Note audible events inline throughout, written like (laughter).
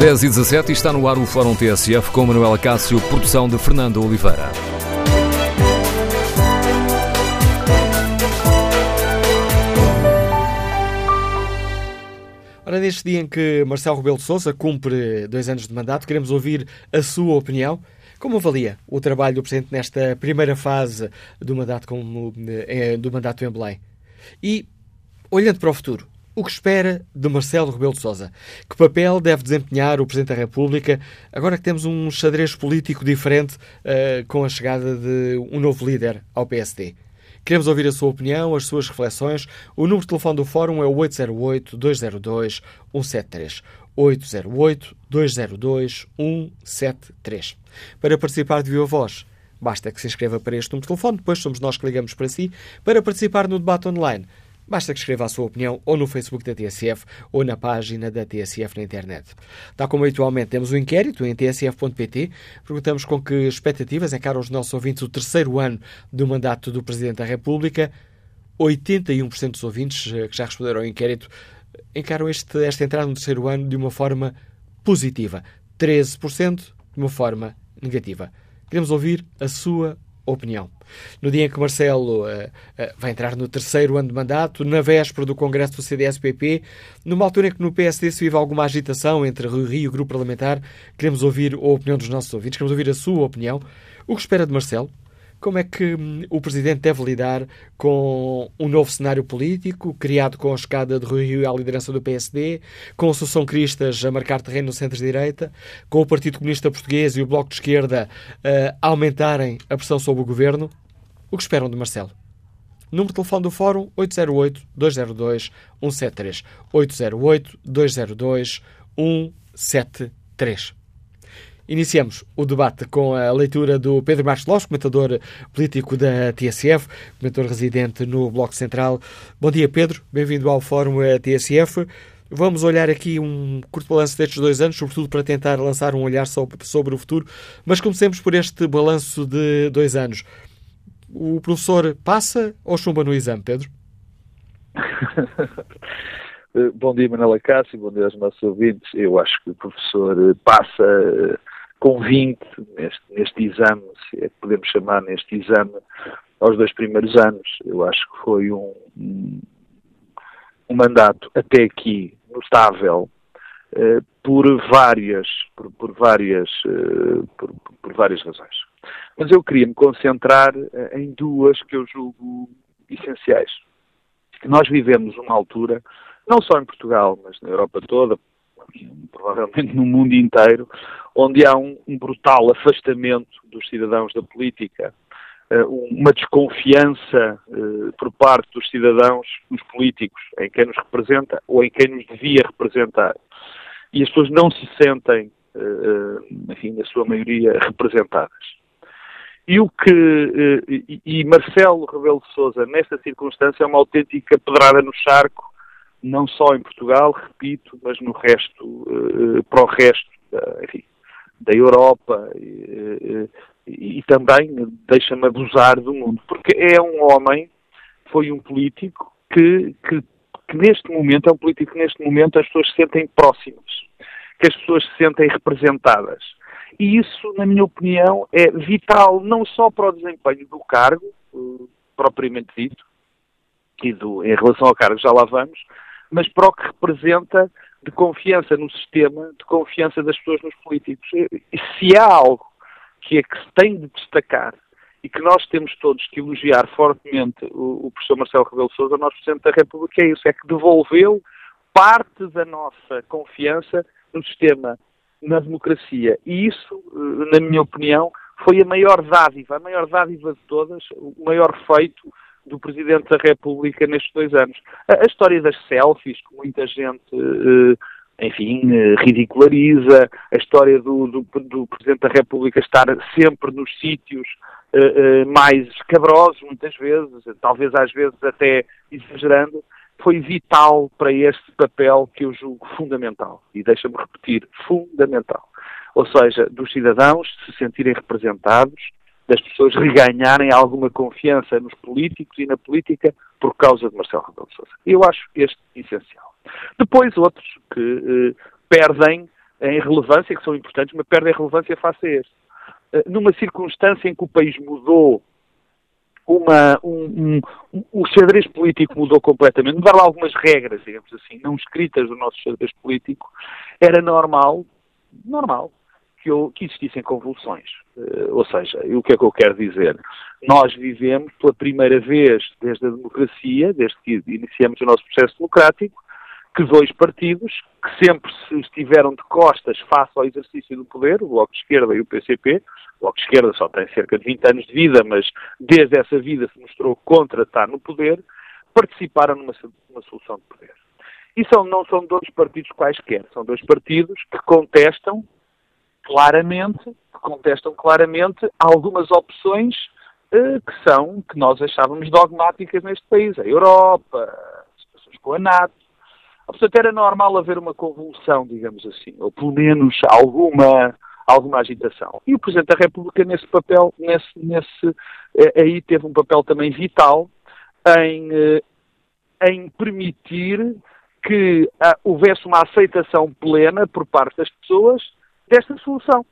10 e 17 está no ar o Fórum TSF com Manuela Cássio, produção de Fernando Oliveira. Ora, neste dia em que Marcelo Rebelo de Sousa cumpre dois anos de mandato, queremos ouvir a sua opinião. Como avalia o trabalho do Presidente nesta primeira fase do mandato, como, eh, do mandato em Belém? E, olhando para o futuro, o que espera de Marcelo Rebelo de Sousa? Que papel deve desempenhar o Presidente da República agora que temos um xadrez político diferente uh, com a chegada de um novo líder ao PSD? Queremos ouvir a sua opinião, as suas reflexões. O número de telefone do Fórum é o 808-202-173. 808-202-173. Para participar de viva voz, basta que se inscreva para este número de telefone, depois somos nós que ligamos para si. Para participar no debate online, Basta que escreva a sua opinião ou no Facebook da TSF ou na página da TSF na internet. Tal como habitualmente temos o um inquérito em tsf.pt, perguntamos com que expectativas encaram os nossos ouvintes o terceiro ano do mandato do Presidente da República. 81% dos ouvintes eh, que já responderam ao inquérito encaram este, esta entrada no terceiro ano de uma forma positiva. 13% de uma forma negativa. Queremos ouvir a sua opinião. No dia em que Marcelo uh, uh, vai entrar no terceiro ano de mandato, na véspera do Congresso do CDS-PP, numa altura em que no PSD se vive alguma agitação entre Rio Rio e o grupo parlamentar, queremos ouvir a opinião dos nossos ouvintes, queremos ouvir a sua opinião. O que espera de Marcelo? Como é que hum, o Presidente deve lidar com um novo cenário político, criado com a chegada de Rui Rio à liderança do PSD, com a Associação Cristas a marcar terreno no centro-direita, com o Partido Comunista Português e o Bloco de Esquerda a aumentarem a pressão sobre o Governo? O que esperam de Marcelo? Número de telefone do Fórum 808-202-173. 808-202-173. Iniciamos o debate com a leitura do Pedro Marcos comentador político da TSF, comentador residente no Bloco Central. Bom dia, Pedro. Bem-vindo ao Fórum TSF. Vamos olhar aqui um curto balanço destes dois anos, sobretudo para tentar lançar um olhar sobre o futuro. Mas comecemos por este balanço de dois anos. O professor passa ou chumba no exame, Pedro? (laughs) bom dia, Manela Cássio, bom dia aos nossos ouvintes. Eu acho que o professor passa 20 neste, neste exame, se é que podemos chamar neste exame, aos dois primeiros anos. Eu acho que foi um, um mandato até aqui notável uh, por várias, por, por várias, uh, por, por, várias razões. Mas eu queria me concentrar uh, em duas que eu julgo essenciais. Nós vivemos uma altura, não só em Portugal, mas na Europa toda, provavelmente no mundo inteiro, onde há um, um brutal afastamento dos cidadãos da política, uh, uma desconfiança uh, por parte dos cidadãos nos políticos, em quem nos representa ou em quem nos devia representar. E as pessoas não se sentem, uh, enfim, na sua maioria, representadas. E o que e Marcelo Rebelo de Sousa nesta circunstância é uma autêntica pedrada no charco não só em Portugal, repito, mas no resto, uh, para o resto da, enfim, da Europa e, e, e também, deixa-me abusar do mundo, porque é um homem, foi um político que, que, que, neste momento, é um político que neste momento as pessoas se sentem próximas, que as pessoas se sentem representadas. E isso, na minha opinião, é vital não só para o desempenho do cargo, propriamente dito, e do, em relação ao cargo já lá vamos, mas para o que representa de confiança no sistema, de confiança das pessoas nos políticos. E se há algo que é que se tem de destacar e que nós temos todos que elogiar fortemente o, o professor Marcelo Rebelo Sousa, nosso Presidente da República, é isso, é que devolveu parte da nossa confiança no sistema, na democracia. E isso, eh, na minha opinião, foi a maior dádiva, a maior dádiva de todas, o maior feito do Presidente da República nestes dois anos. A, a história das selfies, que muita gente, eh, enfim, eh, ridiculariza, a história do, do, do, Presidente da República estar sempre nos sítios eh, mais escabrosos, muitas vezes, talvez às vezes até exagerando, foi vital para este papel que eu julgo fundamental. E deixa-me repetir, fundamental. Ou seja, dos cidadãos se sentirem representados, das pessoas reganharem alguma confiança nos políticos e na política por causa de Marcelo Rebelo de Sousa. Eu acho este essencial. Depois outros que eh, perdem em relevância, que são importantes, mas perdem relevância face a este. Uh, numa circunstância em que o país mudou uma, um, um, o xadrez político mudou completamente. Mudaram algumas regras, digamos assim, não escritas do nosso xadrez político. Era normal, normal, que, eu, que existissem convulsões. Uh, ou seja, o que é que eu quero dizer? Nós vivemos pela primeira vez desde a democracia, desde que iniciamos o nosso processo democrático, que dois partidos, que sempre se estiveram de costas face ao exercício do poder, o Bloco de Esquerda e o PCP, o Bloco de Esquerda só tem cerca de 20 anos de vida, mas desde essa vida se mostrou contra estar no poder, participaram numa, numa solução de poder. E são, não são dois partidos quaisquer, são dois partidos que contestam claramente, que contestam claramente algumas opções eh, que são, que nós achávamos dogmáticas neste país, a Europa, as pessoas com a NATO. Portanto, era normal haver uma convulsão, digamos assim, ou pelo menos alguma alguma agitação. E o Presidente da República nesse papel, nesse, nesse eh, aí teve um papel também vital em, eh, em permitir que ah, houvesse uma aceitação plena por parte das pessoas desta solução.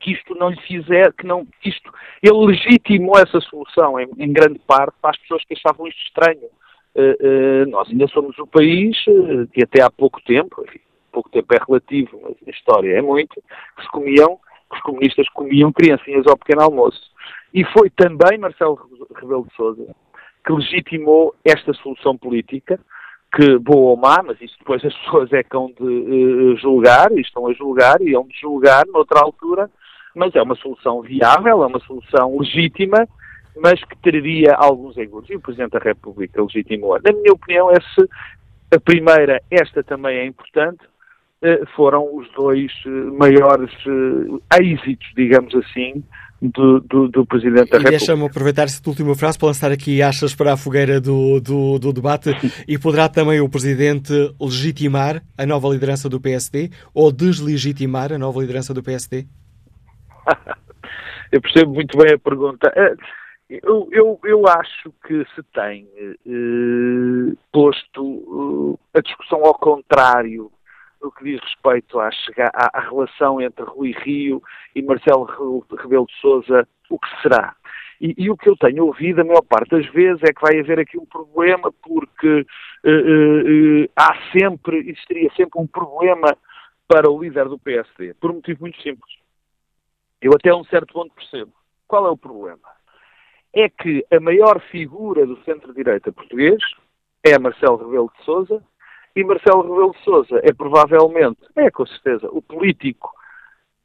Que isto não lhe fizer, que não, isto, ele legitimou essa solução em, em grande parte para as pessoas que achavam isto estranho. Uh, uh, nós ainda somos o país uh, que até há pouco tempo, enfim, pouco tempo é relativo, mas a história é muito, que se comiam, que os comunistas comiam criancinhas ao pequeno almoço. E foi também Marcelo Rebelo de Sousa que legitimou esta solução política, que boa ou má, mas isso depois as (laughs) pessoas é que hão de uh, julgar, e estão a julgar, e hão de julgar noutra altura, mas é uma solução viável, é uma solução legítima, mas que teria alguns engodos. E o Presidente da República legitimou. Na minha opinião, esse, a primeira, esta também é importante, eh, foram os dois eh, maiores êxitos, digamos assim, do, do, do, Presidente da e República. Deixa-me aproveitar esta última frase para lançar aqui achas para a fogueira do, do, do, debate. (laughs) E poderá também o Presidente legitimar a nova liderança do PSD ou deslegitimar a nova liderança do PSD? (laughs) eu percebo muito bem a pergunta. Eu, eu, eu acho que se tem eh, posto eh, a discussão ao contrário no que diz respeito à, à, à relação entre Rui Rio e Marcelo Rebelo de Sousa, o que será? E, e, o que eu tenho ouvido a maior parte das vezes é que vai haver aqui um problema porque uh, uh, uh, há sempre, existiria sempre um problema para o líder do PSD, por um motivo muito simples. Eu até a um certo ponto percebo. Qual é o problema? É que a maior figura do centro-direita português é Marcelo Rebelo de Sousa e Marcelo Rebelo de Sousa é provavelmente, é com certeza, o político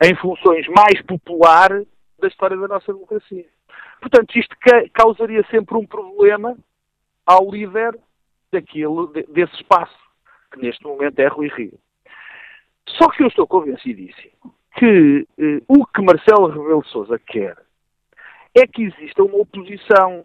em funções mais popular da história da nossa democracia. Portanto, isto causaria sempre um problema ao líder daquilo, desse espaço, que neste momento é Rui Rio. Só que eu estou convencidíssimo que eh, o que Marcelo Rebelo de Sousa quer é que exista uma oposição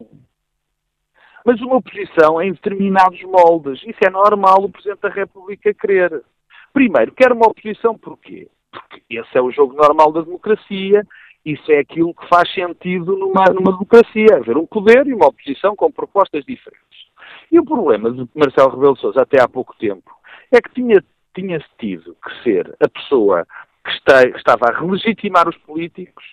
mas uma oposição em determinados moldes. Isso é normal o Presidente da República querer. Primeiro, quer uma oposição porquê? Porque esse é o jogo normal da democracia, isso é aquilo que faz sentido numa, numa democracia, haver um poder e uma oposição com propostas diferentes. E o problema de Marcelo Rebelo de Sousa até há pouco tempo é que tinha, tinha tido que ser a pessoa que, está, que estava a legitimar os políticos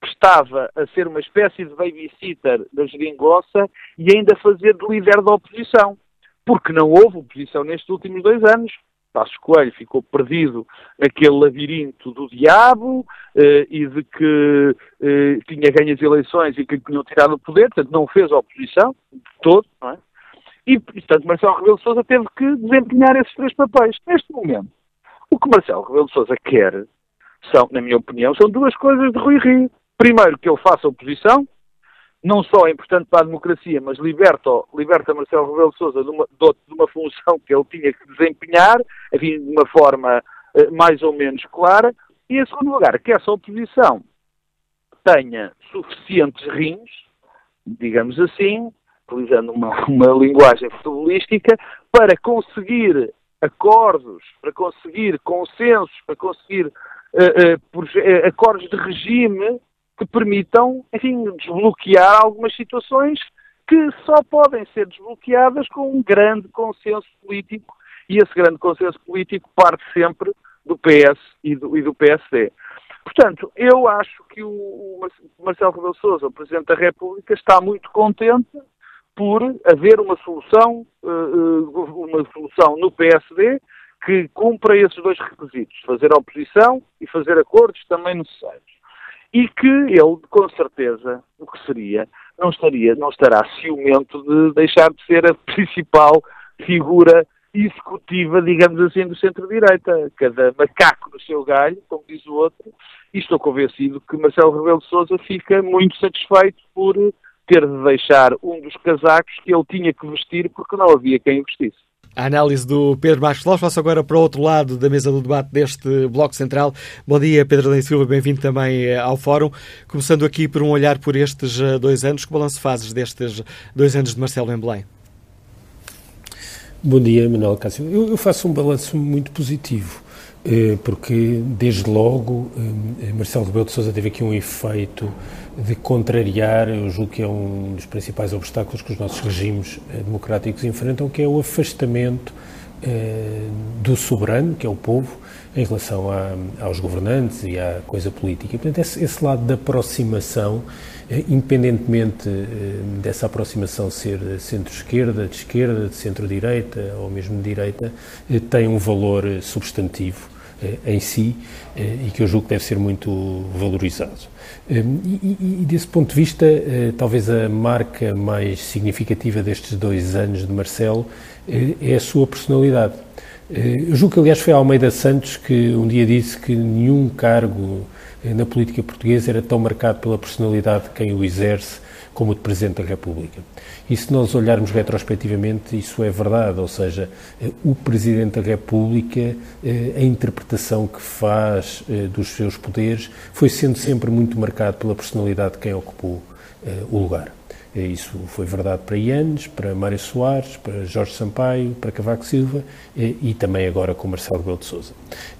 que estava a ser uma espécie de babysitter da geringonça e ainda fazer de líder da oposição. Porque não houve oposição nestes últimos dois anos. Passos Coelho ficou perdido naquele labirinto do diabo eh, e de que eh, tinha ganho as eleições e que tinham tirado o poder, portanto não fez oposição de todo, não é? E, portanto, Marcelo Rebelo de Sousa teve que desempenhar esses três papéis. Neste momento, o que Marcelo Rebelo de Sousa quer são, na minha opinião, são duas coisas de Rui Rio. Primeiro, que ele faça oposição, não só é importante para a democracia, mas liberta, liberta Marcelo Rebelo de Sousa de uma, de uma função que ele tinha que desempenhar, enfim, de uma forma eh, mais ou menos clara. E, em segundo lugar, que essa oposição tenha suficientes rins, digamos assim, utilizando uma, uma linguagem futebolística, para conseguir acordos, para conseguir consensos, para conseguir uh, uh, acordos de regime que permitam, enfim, desbloquear algumas situações que só podem ser desbloqueadas com um grande consenso político e esse grande consenso político parte sempre do PS e do, e do PSD. Portanto, eu acho que o, Marcelo Rebelo Sousa, o Presidente da República, está muito contente por haver uma solução, uma solução no PSD que cumpra esses dois requisitos, fazer oposição e fazer acordos também necessários. E que ele, com certeza, o que seria, não, estaria, não estará ciumento de deixar de ser a (laughs) principal figura executiva, digamos assim, do centro-direita. Cada macaco no seu galho, como diz o outro, e estou convencido que Marcelo Rebelo de Sousa fica muito satisfeito por ter de deixar um dos casacos que ele tinha que vestir porque não havia quem o vestisse. A análise do Pedro Marcos Lopes. Passo agora para o outro lado da mesa do debate deste Bloco Central. Bom dia, Pedro Adem Silva, bem-vindo também eh, ao Fórum. Começando aqui por um olhar por estes eh, dois anos, que balanço fazes destes dois anos de Marcelo em Belém? Bom dia, Manuel Cássio. Eu, eu faço um balanço muito positivo, eh, porque desde logo Marcelo Rebelo de Sousa teve aqui um efeito de contrariar, eu julgo que é um dos principais obstáculos que os nossos regimes eh, democráticos enfrentam, que é o afastamento eh, do soberano, que é o povo, em relação a, aos governantes e à coisa política. E, portanto, esse, esse lado da aproximação, eh, independentemente dessa aproximação ser centro-esquerda, de esquerda, de centro-direita ou mesmo de direita, tem um valor substantivo em si eh, e que eu julgo que deve ser muito valorizado. Hum, e, e, desse ponto de vista, eh, talvez a marca mais significativa destes dois anos de Marcelo eh, é a sua personalidade. Eh, eu julgo que, aliás, foi Almeida Santos que um dia disse que nenhum cargo na política portuguesa era tão marcado pela personalidade de quem o exerce como o de Presidente da República. E se nós olharmos retrospectivamente, isso é verdade, ou seja, o Presidente da República, eh, a interpretação que faz eh, dos seus poderes, foi sendo sempre muito marcado pela personalidade de quem ocupou eh, o lugar. É, isso foi verdade para Ianes, para Mário Soares, para Jorge Sampaio, para Cavaco Silva é, e também agora com Marcelo Rebelo de Sousa.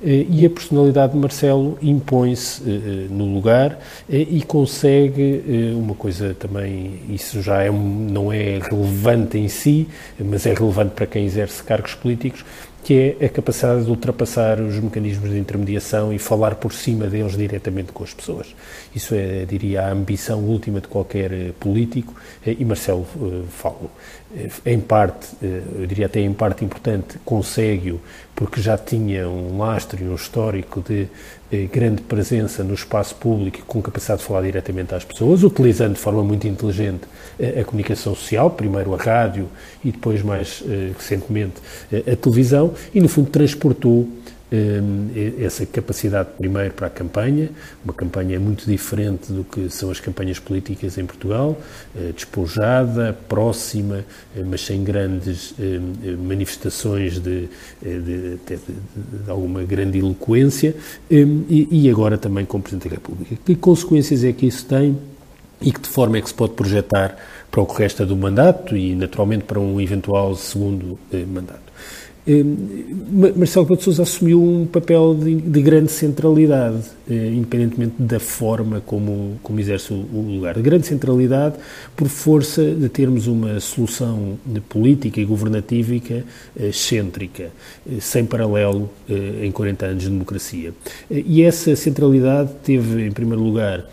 É, e a personalidade de Marcelo impõe-se no lugar e consegue uma coisa também, isso já é, não é relevante em si, mas é relevante para quem exerce cargos políticos, que é a capacidade de ultrapassar os mecanismos de intermediação e falar por cima deles diretamente com as pessoas. Isso é, diria, a ambição última de qualquer eh, político eh, e Marcelo uh, falo. Em parte, eu diria até em parte importante, consegue-o porque já tinha um lastro e um histórico de grande presença no espaço público com capacidade de falar diretamente às pessoas, utilizando de forma muito inteligente a, a comunicação social, primeiro a rádio e depois, mais recentemente, a televisão, e no fundo transportou essa capacidade primeiro para a campanha, uma campanha muito diferente do que são as campanhas políticas em Portugal, eh, despojada, próxima, eh, mas sem grandes manifestações de, eh, de, de, de alguma grande eloquência, e agora também com o Presidente da República. Que consequências é que isso tem e que de forma é que se pode projetar para o que resta do mandato e, naturalmente, para um eventual segundo mandato? Marcelo Rebelo Sousa assumiu um papel de, de grande centralidade, eh, independentemente da forma como, como exerce o, o, lugar. De grande centralidade por força de termos uma solução política e governativa eh, excêntrica, eh, sem paralelo em 40 anos de democracia. E essa centralidade teve, em primeiro lugar,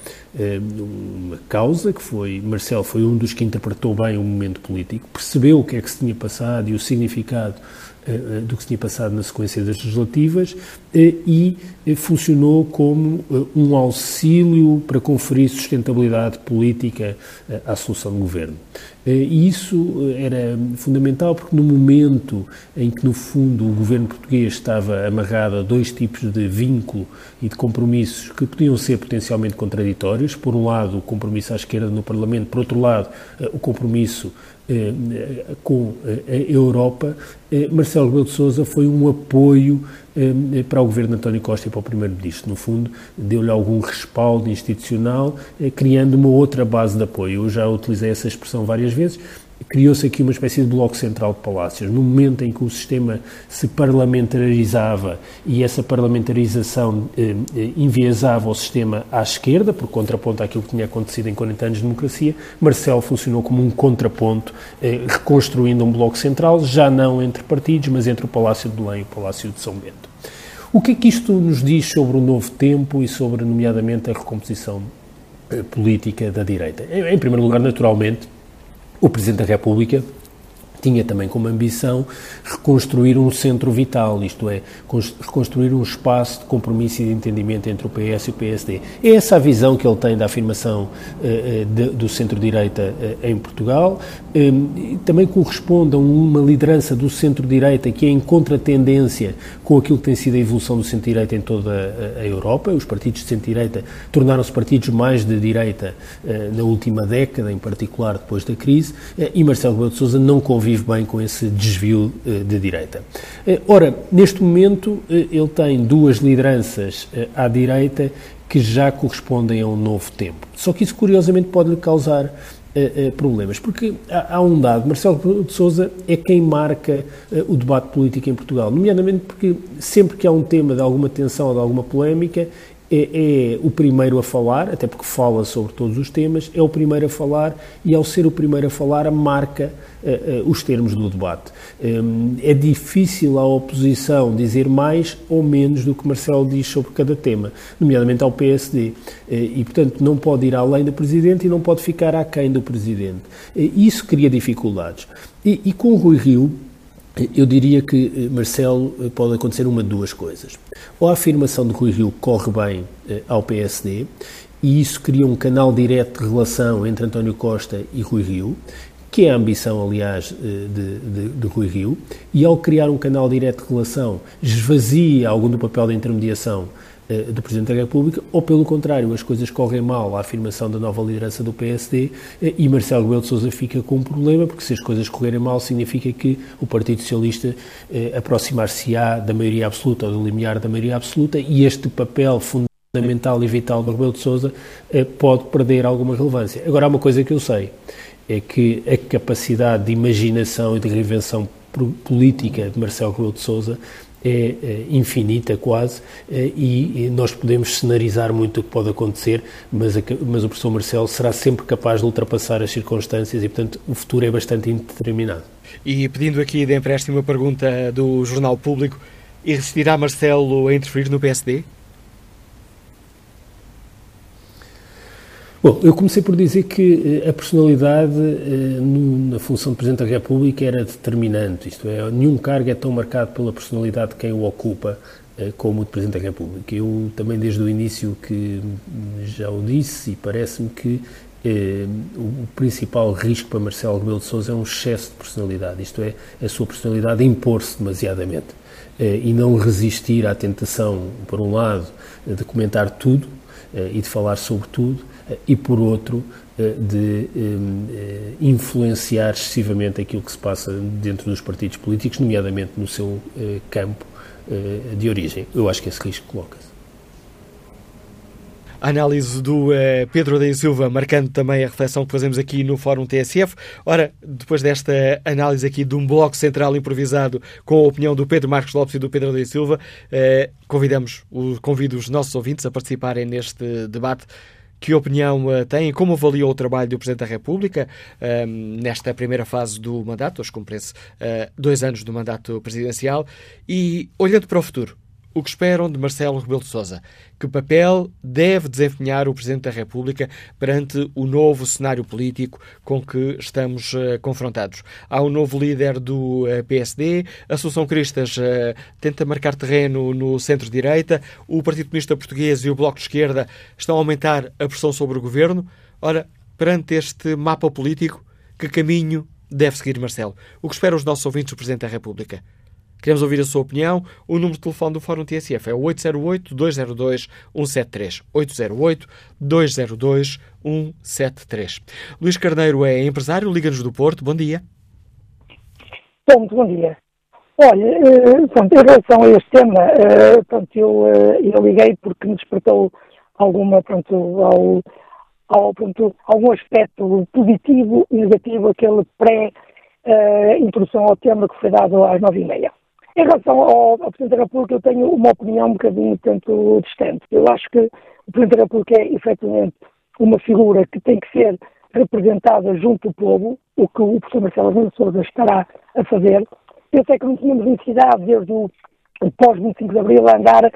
uma causa que foi Marcelo foi um dos que interpretou bem o momento político, percebeu o que é que se tinha passado e o significado eh, eh, do que se tinha passado na sequência das legislativas eh, e funcionou como um auxílio para conferir sustentabilidade política à solução do governo. E isso era fundamental porque no momento em que, no fundo, o governo português estava amarrado a dois tipos de vínculo e de compromissos que podiam ser potencialmente contraditórios, por um lado, o compromisso à esquerda no Parlamento, por outro lado, o compromisso eh, com a Europa, eh, Marcelo Rebelo de Sousa foi um apoio eh, para o governo de António Costa e para o primeiro-ministro. No fundo, deu-lhe algum respaldo institucional, criando uma outra base de apoio. Eu já utilizei essa expressão várias vezes criou-se aqui uma espécie de bloco central de palácios. No momento em que o sistema se parlamentarizava e essa parlamentarização eh, eh, enviesava o sistema à esquerda, por contraponto àquilo que tinha acontecido em 40 anos de democracia, Marcelo funcionou como um contraponto, eh, reconstruindo um bloco central, já não entre partidos, mas entre o Palácio de Belém e o Palácio de São Bento. O que é que isto nos diz sobre o novo tempo e sobre, nomeadamente, a recomposição eh, política da direita? Em, em primeiro lugar, naturalmente, o Presidente da República tinha também como ambição reconstruir um centro vital, isto é, reconstruir um espaço de compromisso e de entendimento entre o PS e o PSD. É essa a visão que ele tem da afirmação uh, de, do centro-direita uh, em Portugal. Um, também corresponde a uma liderança do centro-direita que é em contratendência com aquilo que tem sido a evolução do centro-direita em toda a, Europa. Os partidos de centro-direita tornaram-se partidos mais de direita uh, na última década, em particular depois da crise, e Marcelo Rebelo de Sousa não convive vive bem com esse desvio uh, de direita. Uh, ora, neste momento uh, ele tem duas lideranças à direita que já correspondem a um novo tempo. Só que isso curiosamente pode lhe causar problemas, porque há, um dado, Marcelo de Sousa é quem marca o debate político em Portugal, nomeadamente porque sempre que há um tema de alguma tensão ou de alguma polémica, é, é, o primeiro a falar, até porque fala sobre todos os temas, é o primeiro a falar e, ao ser o primeiro a falar, marca uh, uh, os termos do debate. Um, é difícil à oposição dizer mais ou menos do que Marcelo diz sobre cada tema, nomeadamente ao PSD. Uh, e, portanto, não pode ir além do Presidente e não pode ficar aquém do Presidente. isso cria dificuldades. E, e com o Rui Rio, eu diria que, eh, Marcelo, eh, pode acontecer uma de duas coisas. Ou a afirmação de Rui Rio corre bem eh, ao PSD, e isso cria um canal direto de relação entre António Costa e Rui Rio, que é a ambição, aliás, de, de, de, Rui Rio, e ao criar um canal direto de relação, esvazia algum do papel da intermediação do Presidente da República, ou pelo contrário, as coisas correm mal à afirmação da nova liderança do PSD eh, e Marcelo Rebelo de Sousa fica com um problema, porque se as coisas correrem mal significa que o Partido Socialista eh, aproximar-se-á da maioria absoluta ou do limiar da maioria absoluta e este papel fundamental e vital do Rebelo de Sousa pode perder alguma relevância. Agora, há uma coisa que eu sei, é que a capacidade de imaginação e de reinvenção política de Marcelo Rebelo de Sousa é, é infinita quase é, e, nós podemos cenarizar muito o que pode acontecer, mas, a, mas o professor Marcelo será sempre capaz de ultrapassar as circunstâncias e, portanto, o futuro é bastante indeterminado. E pedindo aqui de empréstimo uma pergunta do Jornal Público, e resistirá Marcelo a interferir no PSD? Bom, eu comecei por dizer que eh, a personalidade eh, na função de Presidente da República era determinante, isto é, nenhum cargo é tão marcado pela personalidade de quem o ocupa eh, como o de Presidente da República. Eu também desde o início que já o disse e parece-me que eh, o principal risco para Marcelo Rebelo de Sousa é um excesso de personalidade, isto é, a sua personalidade impor-se demasiadamente eh, e não resistir à tentação, por um lado, de comentar tudo eh, e de falar sobre tudo, e, por outro, eh, de eh, influenciar excessivamente aquilo que se passa dentro dos partidos políticos, nomeadamente no seu campo de origem. Eu acho que esse risco coloca-se. A análise do uh, Pedro da Silva, marcando também a reflexão que fazemos aqui no Fórum TSF. Ora, depois desta análise aqui de um bloco central improvisado com a opinião do Pedro Marcos Lopes e do Pedro da Silva, uh, convidamos, convido os nossos ouvintes a participarem neste debate que opinião uh, tem? Como avaliou o trabalho do Presidente da República uh, nesta primeira fase do mandato? Hoje cumpre-se uh, dois anos do mandato presidencial. E, olhando para o futuro, o que esperam de Marcelo Rebelo de Sousa? Que papel deve desempenhar o Presidente da República perante o novo cenário político com que estamos uh, confrontados? Há um novo líder do uh, eh, PSD, a Cristas uh, tenta marcar terreno no centro-direita, o Partido Comunista Português e o Bloco de Esquerda estão a aumentar a pressão sobre o governo. Ora, perante este mapa político, que caminho deve seguir Marcelo? O que esperam os nossos ouvintes do Presidente da República? Queremos ouvir a sua opinião. O número de telefone do Fórum TSF é 808-202-173. 808-202-173. Luís Carneiro é empresário, Liga-nos do Porto. Bom dia. Bom, bom dia. Olha, eh, pronto, em relação a este tema, eh, pronto, eu, eh, eu liguei porque me despertou alguma, pronto, ao, ao, pronto, algum aspecto positivo e negativo, aquele pré-introdução ao tema que foi dado às nove e meia. Em relação ao, Presidente da República, eu tenho uma opinião um bocadinho tanto distante. Eu acho que o Presidente da República é, efetivamente, uma figura que tem que ser representada junto do povo, o que o professor Marcelo Rebelo Sousa estará a fazer. Eu sei que não tínhamos necessidade, desde o pós-25 de Abril, a andar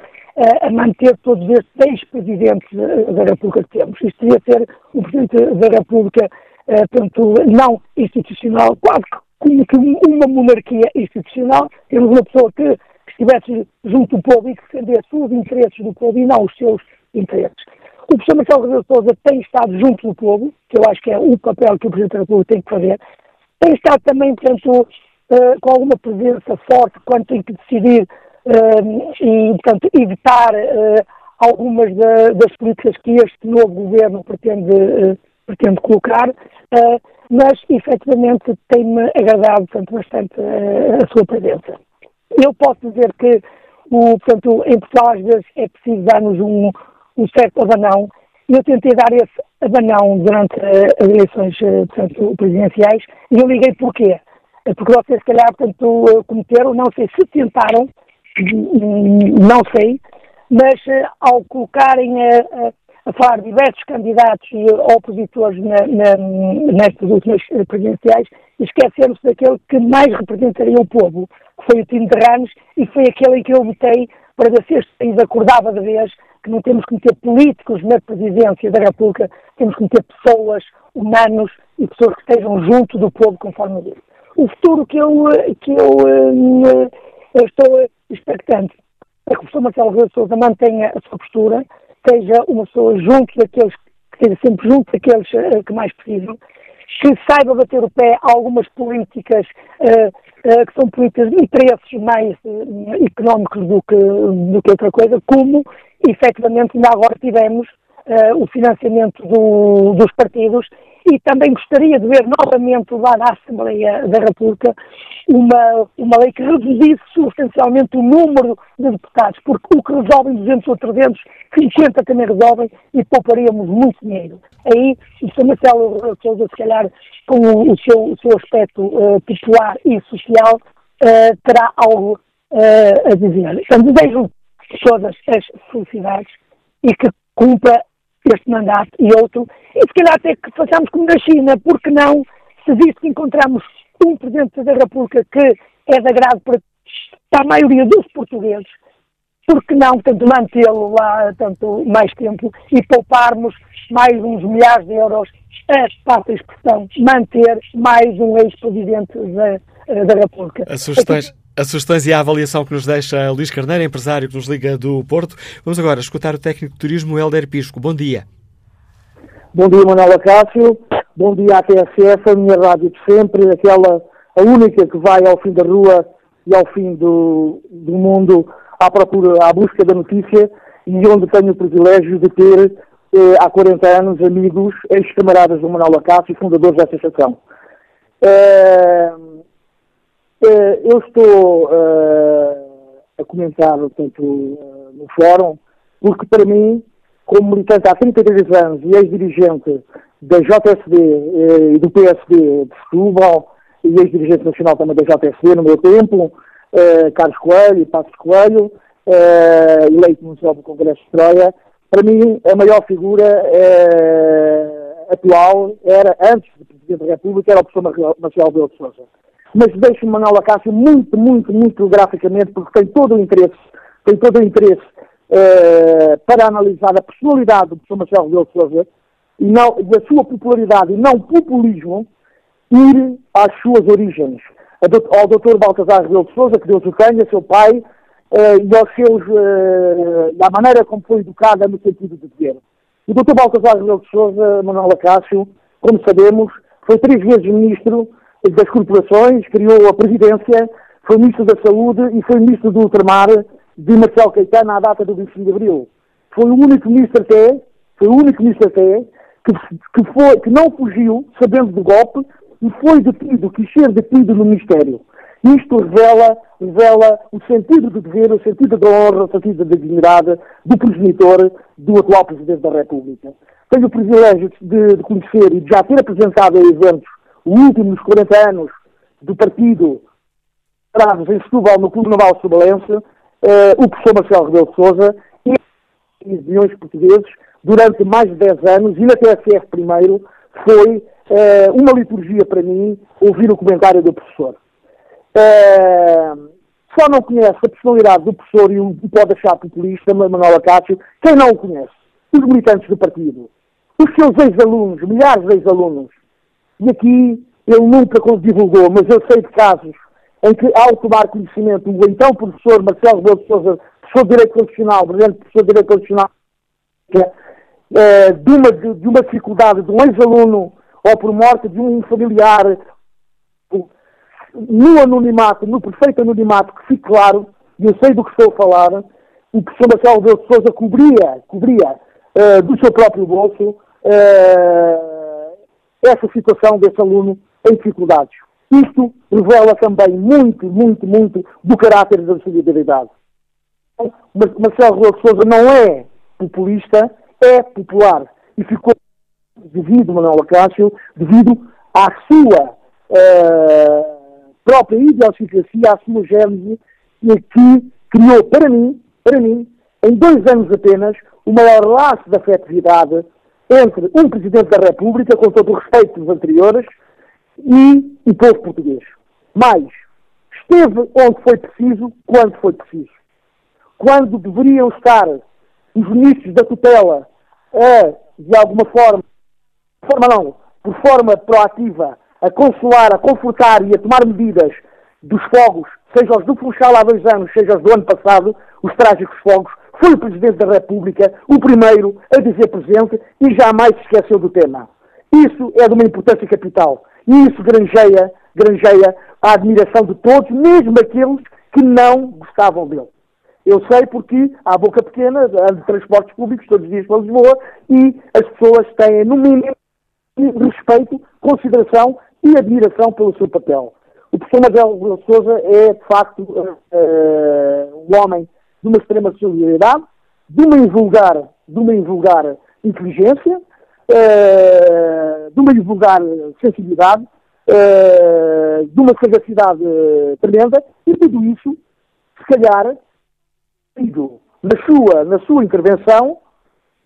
a manter todos estes seis presidentes da República que temos. Isto devia ser um presidente da República, portanto, não institucional, quase como que uma monarquia institucional. Temos uma pessoa que, que estivesse junto do povo e que defendesse os interesses do povo e não os seus interesses. O professor Marcelo Rebelo de Sousa tem estado junto do povo, que eu acho que é o papel que o Presidente da República tem que fazer. Tem estado também, portanto, uh, com alguma presença forte quando tem que decidir uh, e, portanto, evitar uh, algumas da, das políticas que este novo governo pretende, pretende colocar, mas, efetivamente, tem-me agradado, portanto, bastante a sua presença. Eu posso dizer que, o, portanto, em Portugal, às vezes, é preciso dar-nos um um certo abanão. Eu tentei dar esse abanão durante uh, as eleições uh, portanto, presidenciais e eu liguei porquê? Eh, porque vocês, se calhar, portanto, uh, cometeram, não sei se tentaram, não sei, mas ao colocarem a, a falar diversos candidatos e opositores na, na, nestas últimas presidenciais, esqueceram-se daquele que mais representaria o povo, que foi o Tino de Ramos, e foi aquele em que eu votei para ver se este país acordava de vez que não temos que meter políticos na presidência da República, temos que meter pessoas, humanos e pessoas que estejam junto do povo, conforme disse. O futuro que eu, que eu, eu eh, estou expectante é que o professor Marcelo Rebelo de Sousa mantenha a sua postura, seja uma pessoa junto daqueles, que esteja sempre junto daqueles uh, que mais precisam, que saiba bater o pé a algumas políticas uh, uh, que são políticas de interesses mais económicos do que, do que outra coisa, como efetivamente ainda agora tivemos o financiamento do, dos partidos e também gostaria de ver novamente lá na Assembleia da República uma, uma lei que reduzisse substancialmente o número de deputados, porque o que resolvem 200 ou 300, 50 também resolvem e pouparíamos muito dinheiro. Aí o Sr. Marcelo Souza, se calhar, com o, seu, o seu aspecto uh, popular e social, uh, terá algo uh, a dizer. Então, desejo todas as felicidades e que cumpra este mandato e outro, e se calhar até que façamos como na China, porque não, se visto que encontramos um Presidente da República que é de agrado para, para a maioria dos portugueses, porque não, portanto, mantê-lo lá tanto mais tempo e pouparmos mais uns milhares de euros, a passa a expressão, manter mais um ex-presidente da, da República. As sugestões, as sugestões e a avaliação que nos deixa Luís Carneiro, empresário que nos liga do Porto. Vamos agora escutar o técnico de turismo Helder Pisco. Bom dia. Bom dia, Manuela Cássio. Bom dia à TSF, a minha rádio de sempre, aquela, a única que vai ao fim da rua e ao fim do, do mundo à procura, à busca da notícia e onde tenho o privilégio de ter eh, há 40 anos amigos, ex-camaradas do Manuel Acácio, fundadores da associação. Eh, eu estou eh, a comentar, portanto, eh, no fórum, porque para mim, como militante há 33 anos e ex-dirigente da JSD e do PSD de Setúbal, e ex-dirigente nacional também da JSD no meu tempo, Carlos Coelho e Passos Coelho, eleito no do Congresso de Troia, para mim a maior figura atual era, antes de Presidente da República, era o professor Marcelo Belo de Sousa mas deixo-me Manuel Acácio muito, muito, muito graficamente, porque tem todo o interesse, tem todo o interesse uh, para analisar a personalidade do professor Marcelo de Sousa e, não, e a sua popularidade e não populismo, ir às suas origens. Ao doutor Baltasar Rebelo de Sousa, que Deus o tenha, seu pai, uh, e aos seus, da maneira como foi educada no sentido de dever. O doutor Baltasar Rebelo de Sousa, Manuel Acácio, como sabemos, foi três vezes ministro das corporações, criou a Presidência, foi Ministro da Saúde e foi Ministro do Ultramar de Marcelo Caetano à data do 25 de Abril. Foi o único Ministro até, foi o único Ministro até, que, que, foi, que não fugiu, sabendo do golpe, e foi detido, quis ser detido no Ministério. Isto revela, revela o sentido de dever, o sentido da honra, o sentido da dignidade do progenitor do atual Presidente da República. Tenho o privilégio de, de conhecer e de já ter apresentado a eventos o último dos 40 anos do partido Travos em Setúbal, no Clube Naval Subalense, uh, o professor Marcelo Rebelo de Sousa e os milhões portugueses, durante mais de 10 anos, e na TSF primeiro, foi uh, uma liturgia para mim ouvir o comentário do professor. Uh, só não conhece a personalidade do professor e o pode achar populista, Manuel Acácio, quem não o conhece? Os militantes do partido. Os seus ex-alunos, milhares de ex-alunos. E aqui ele nunca divulgou, mas eu sei de casos em que, ao tomar conhecimento, o então professor Marcelo Rebelo de Sousa, professor de Direito Constitucional, brilhante professor de Direito Constitucional, é, de, uma, de, uma dificuldade de um ex-aluno ou por morte de um familiar, no anonimato, no perfeito anonimato, que fique claro, e eu sei do que estou a falar, o professor Marcelo Rebelo de Sousa cobria, cobria uh, do seu próprio bolso uh, essa situação desse aluno em dificuldades. Isto revela também muito, muito, muito do caráter da solidariedade. Marcelo Rebelo Sousa não é populista, é popular. E ficou devido, Manuel Acácio, devido à sua uh, própria idiosincrasia, à sua gênese, que criou para mim, para mim, em dois anos apenas, o maior laço de afetividade entre um Presidente da República, com todo o respeito dos anteriores, e o povo português. Mais, esteve onde foi preciso, quando foi preciso. Quando deveriam estar os ministros da tutela a, de alguma forma, forma não, por forma proativa, a consolar, a confortar e a tomar medidas dos fogos, seja os do Funchal há dois anos, seja os do ano passado, os trágicos fogos, foi o Presidente da República o primeiro a dizer presente e jamais se esqueceu do tema. Isso é de uma importância capital. E isso granjeia, granjeia a admiração de todos, mesmo aqueles que não gostavam dele. Eu sei porque há boca pequena, há de transportes públicos todos os dias para Lisboa e as pessoas têm, no mínimo, respeito, consideração e admiração pelo seu papel. O professor Manuel Souza é, de facto, uh, um homem de uma extrema solidariedade, de uma invulgar, de uma invulgar inteligência, uh, de uma invulgar sensibilidade, uh, de uma sagacidade tremenda, e tudo isso, se calhar, na sua, na sua intervenção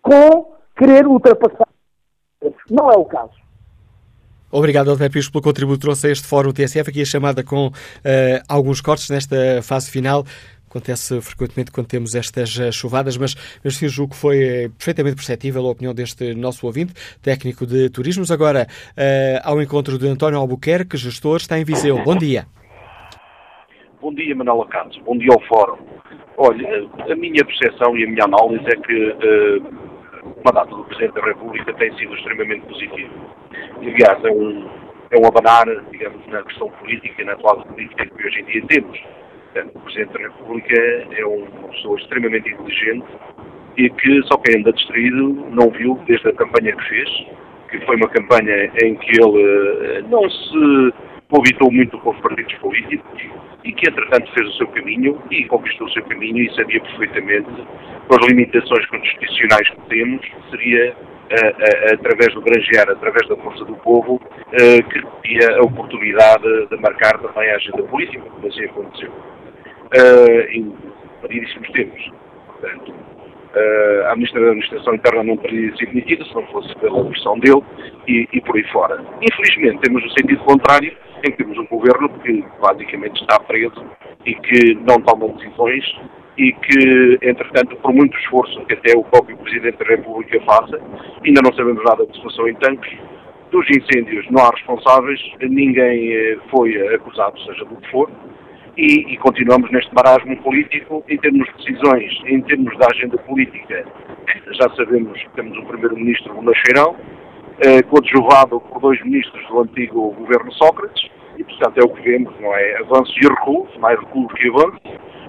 com querer ultrapassar. Não é o caso. Obrigado, André Pires, pelo contributo que trouxe a este Fórum TSF. Aqui a chamada com uh, alguns cortes nesta fase final. Acontece frequentemente quando temos estas eh, chuvadas, mas eu assim, julgo que foi eh, perfeitamente perceptível a opinião deste nosso ouvinte, técnico de turismos. Agora, uh, ao encontro de António Albuquerque, gestor, está em Viseu. Bom dia. Bom dia, Manuela Campos. Bom dia ao Fórum. Olha, a minha percepção e a minha análise é que uh, o mandato do Presidente da República tem sido extremamente positivo. Aliás, é um, é um abanar, digamos, na questão política, na atual política que hoje em dia temos. O Presidente da República é uma pessoa extremamente inteligente e que só quem anda distraído não viu desde a campanha que fez, que foi uma campanha em que ele uh, não se coabitou muito com os partidos políticos, e que, entretanto, fez o seu caminho e conquistou o seu caminho e sabia perfeitamente, com as limitações constitucionais que temos, seria uh, uh, através do granjear, através da força do povo, que teria a oportunidade de marcar também a agenda política, como assim aconteceu. Em variedíssimos tempos. Portanto, a administração interna não teria sido demitida se não fosse pela pressão dele e, e por aí fora. Infelizmente, temos o sentido contrário em que temos um governo que basicamente está preso e que não toma decisões e que, entretanto, por muito esforço que até o próprio Presidente da República faça, ainda não sabemos nada da situação em tanques, dos incêndios não há responsáveis, ninguém eh, foi acusado, seja do que for, e, e, continuamos neste marasmo político em termos de decisões, em termos da agenda política. Já sabemos que temos um Primeiro-Ministro Bonacheirão, eh, coadjuvado por dois ministros do antigo governo Sócrates, e portanto é o que vemos, não é? Avanços e recuos, mais recuos que avanços,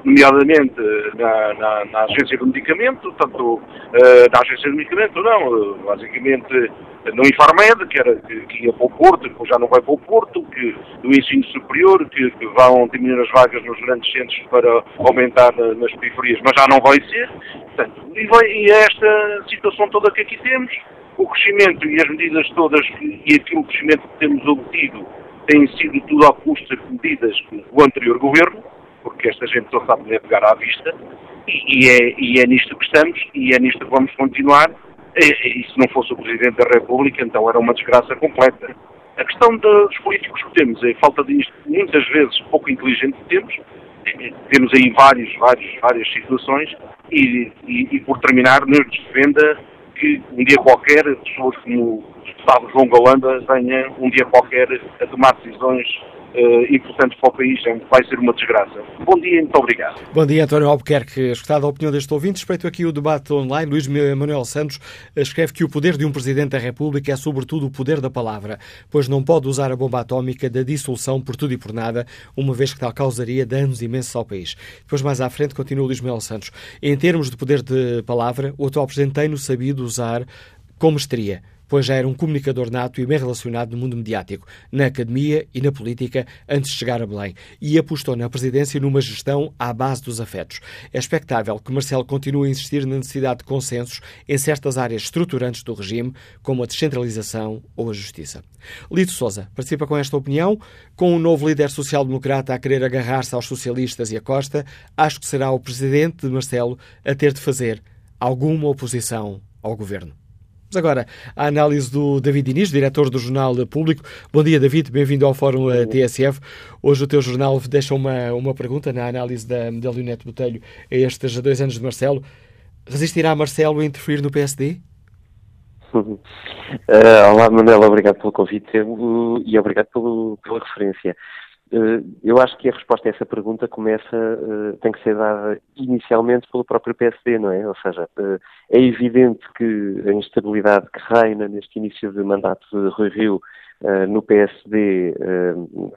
nomeadamente na, na, na, agência do medicamento, tanto na agência do medicamento, não, basicamente no Infarmed, que, era, que, que, ia para o Porto, que já não vai para o Porto, que do ensino superior, que, que vão diminuir as vagas nos grandes centros para aumentar na, nas periferias, mas já não vai ser. Portanto, e, vai, e é esta situação toda que aqui temos, o crescimento e as medidas todas e aquilo crescimento que temos obtido tem sido tudo à custa de medidas do anterior governo, porque esta gente só sabe pegar à vista, e, e, é, e é nisto que estamos, e é nisto que vamos continuar, e, e, se não fosse o Presidente da República, então era uma desgraça completa. A questão dos políticos que temos é a falta de muitas vezes pouco inteligente que temos, temos aí vários, vários, várias situações. E, e, e por terminar, nos defenda que um dia qualquer, pessoas como o deputado João Galanda venha um dia qualquer a tomar decisões uh, importantes para o país, é vai ser uma desgraça. Bom dia e muito obrigado. Bom dia, António Albuquerque. Escutado a opinião deste ouvinte, respeito aqui o debate online, Luís Manuel Santos escreve que o poder de um Presidente da República é sobretudo o poder da palavra, pois não pode usar a bomba atómica da dissolução por tudo e por nada, uma vez que tal causaria danos imensos ao país. Depois, mais à frente, continua Luís Manuel Santos. Em termos de poder de palavra, o atual Presidente tem-no sabido usar com mestria pois já era um comunicador nato e bem relacionado no mundo mediático, na academia e na política, antes de chegar a Belém, e apostou na presidência numa gestão à base dos afetos. É expectável que Marcelo continue a insistir na necessidade de consensos em certas áreas estruturantes do regime, como a descentralização ou a justiça. Lito Souza participa com esta opinião. Com o um novo líder social-democrata a querer agarrar-se aos socialistas e a Costa, acho que será o presidente de Marcelo a ter de fazer alguma oposição ao governo. Vamos agora à análise do David Diniz, diretor do Jornal Público. Bom dia, David, bem-vindo ao Fórum eh, TSF. Hoje o teu jornal deixa uma, uma pergunta na análise da, da Leonete Botelho a estes dois anos de Marcelo. Resistirá Marcelo a interferir no PSD? Uh, (laughs) olá, Manuel, obrigado pelo convite e obrigado pelo, pela referência. Eh, eu acho que a resposta a essa pergunta começa, eh, tem que ser dada inicialmente pelo próprio PSD, não é? Ou seja, eh, é evidente que a instabilidade que reina neste início de mandato de Rui Rio no PSD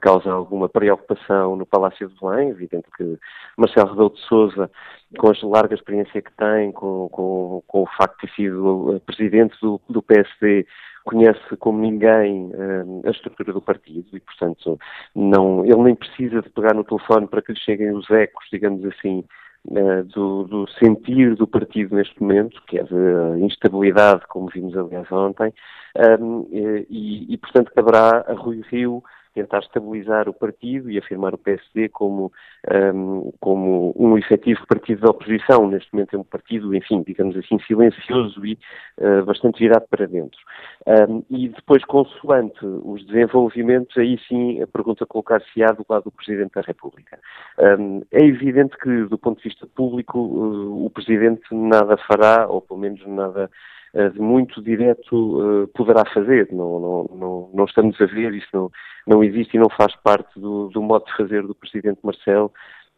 causa alguma preocupação no Palácio de Belém. Evidente que Marcelo Rebelo de Sousa, com a larga experiência que tem, com, com, com o facto de ter sido presidente do, do PSD, conhece como ninguém uh, a estrutura do partido e, portanto, não, ele nem precisa de pegar no telefone para que lhe cheguem os ecos, digamos assim, uh, do, do, sentir do partido neste momento, que é de instabilidade, como vimos aliás ontem, um, e, e, portanto, caberá a Rui Rio tentar estabilizar o partido e afirmar o PSD como, um, como um efetivo partido da oposição. Neste momento é um partido, enfim, digamos assim, silencioso e uh, bastante virado para dentro. Um, e depois, consoante os desenvolvimentos, aí sim a pergunta colocar-se-á do lado do Presidente da República. Um, é evidente que, do ponto de vista público, uh, o Presidente nada fará, ou pelo menos nada de muito direto uh, poderá fazer. Não, não, não, não, estamos a ver, isso não, não existe e não faz parte do, do modo de fazer do Presidente Marcelo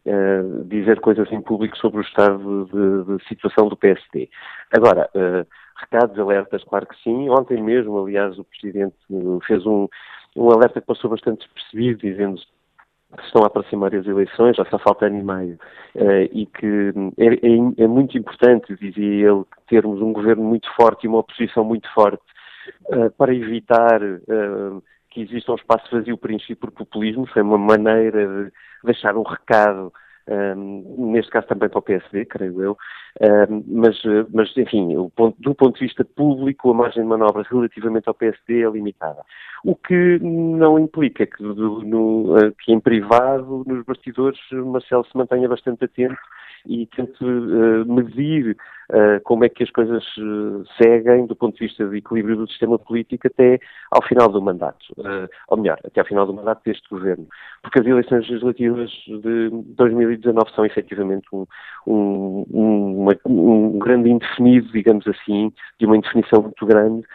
uh, dizer coisas em público sobre o estado de, de situação do PSD. Agora, recados, alertas, claro que sim. Ontem mesmo, aliás, o Presidente fez um, um alerta que passou bastante despercebido, dizendo que estão a aproximar as eleições, já só falta ano e meio, uh, e que é, é, é, muito importante, dizia ele, termos um governo muito forte e uma oposição muito forte uh, para evitar uh, que exista um espaço vazio preenchido por populismo, foi uma maneira de deixar um recado um, neste caso também para o PSD, creio eu, um, mas, mas, enfim, ponto, do ponto de vista público, a margem de manobra relativamente ao PSD é limitada. O que não implica que, do, no, que em privado, nos bastidores, Marcelo se mantenha bastante atento e tente uh, medir como é que as coisas uh, seguem do ponto de vista de equilíbrio do sistema político até ao final do mandato, ou melhor, até ao final do mandato deste governo. Porque as eleições legislativas de 2019 são efetivamente um, um, uma, um grande indefinido, digamos assim, de uma indefinição muito grande,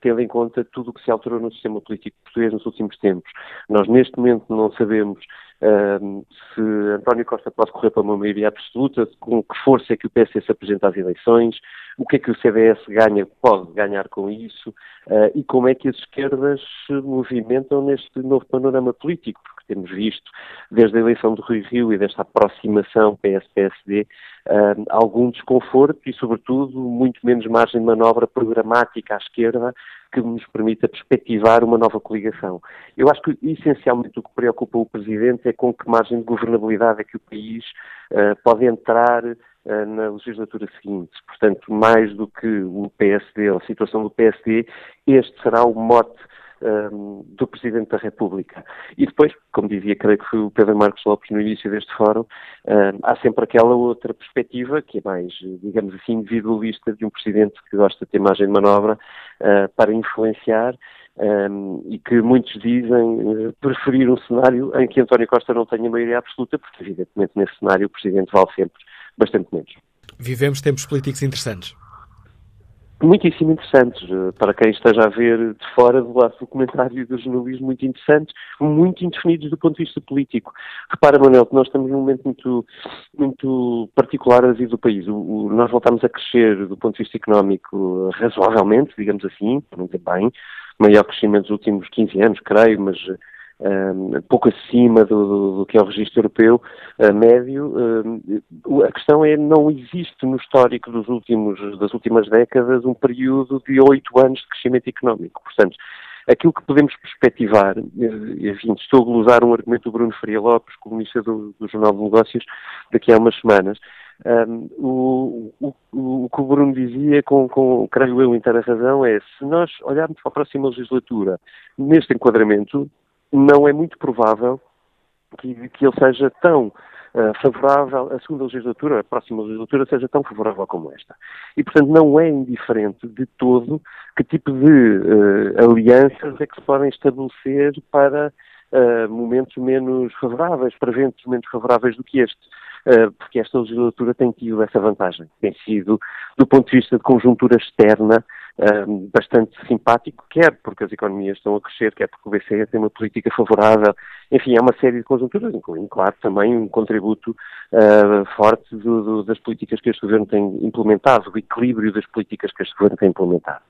tendo em conta tudo o que se alterou no sistema político português nos últimos tempos. Nós neste momento não sabemos se António Costa pode correr para uma maioria absoluta, com que força é que o PS se apresenta às eleições, o que é que o CDS ganha, pode ganhar com isso, uh, e como é que as esquerdas se movimentam neste novo panorama político, temos visto, desde a eleição do Rui Rio e desta aproximação PS-PSD, uh, algum desconforto e, sobretudo, muito menos margem de manobra programática à esquerda que nos permita perspectivar uma nova coligação. Eu acho que, essencialmente, o que preocupa o Presidente é com que margem de governabilidade é que o país uh, pode entrar uh, na legislatura seguinte. Portanto, mais do que o PSD, a situação do PSD, este será o mote um, do Presidente da República. E depois, como dizia, creio que foi o Pedro Marcos Lopes no início deste fórum, um, há sempre aquela outra perspectiva, que é mais, digamos assim, individualista, de um Presidente que gosta de ter margem de manobra uh, para influenciar um, e que muitos dizem uh, preferir um cenário em que António Costa não tenha maioria absoluta, porque evidentemente nesse cenário o Presidente vale sempre bastante menos. Vivemos tempos políticos interessantes muitíssimo interessantes. Eh, para quem esteja a ver de fora do lado do comentário do jornalismo, muito interessantes, muito indefinidos do ponto de vista político. Repara, Manuel, que nós estamos num momento muito, muito particular a vida do país. O, o, nós voltamos a crescer do ponto de vista económico razoavelmente, digamos assim, dizer bem, maior crescimento dos últimos 15 anos, creio, mas um, pouco acima do, do, do, que é o registro europeu uh, médio. Uh, a questão é não existe no histórico dos últimos, das últimas décadas um período de oito anos de crescimento económico. Portanto, aquilo que podemos perspectivar, eh, enfim, estou a glosar um argumento do Bruno Faria Lopes, colunista do, do Jornal de Negócios, daqui a umas semanas, um, o, o, o, que o Bruno dizia, com, com, creio eu, inteira razão, é se nós olharmos para a próxima legislatura neste enquadramento, não é muito provável que, que ele seja tão uh, favorável, a segunda legislatura, a próxima legislatura, seja tão favorável como esta. E, portanto, não é indiferente de todo que tipo de uh, alianças é que se podem estabelecer para uh, momentos menos favoráveis, para eventos menos favoráveis do que este. porque esta legislatura tem tido essa vantagem. Tem sido, do ponto de vista de conjuntura externa, um, bastante simpático, quer porque as economias estão a crescer, quer porque o BCE tem uma política favorável. Enfim, é uma série de conjunturas, incluindo, claro, também um contributo uh, forte do, do, das políticas que este governo tem implementado, o equilíbrio das políticas que este governo tem implementado.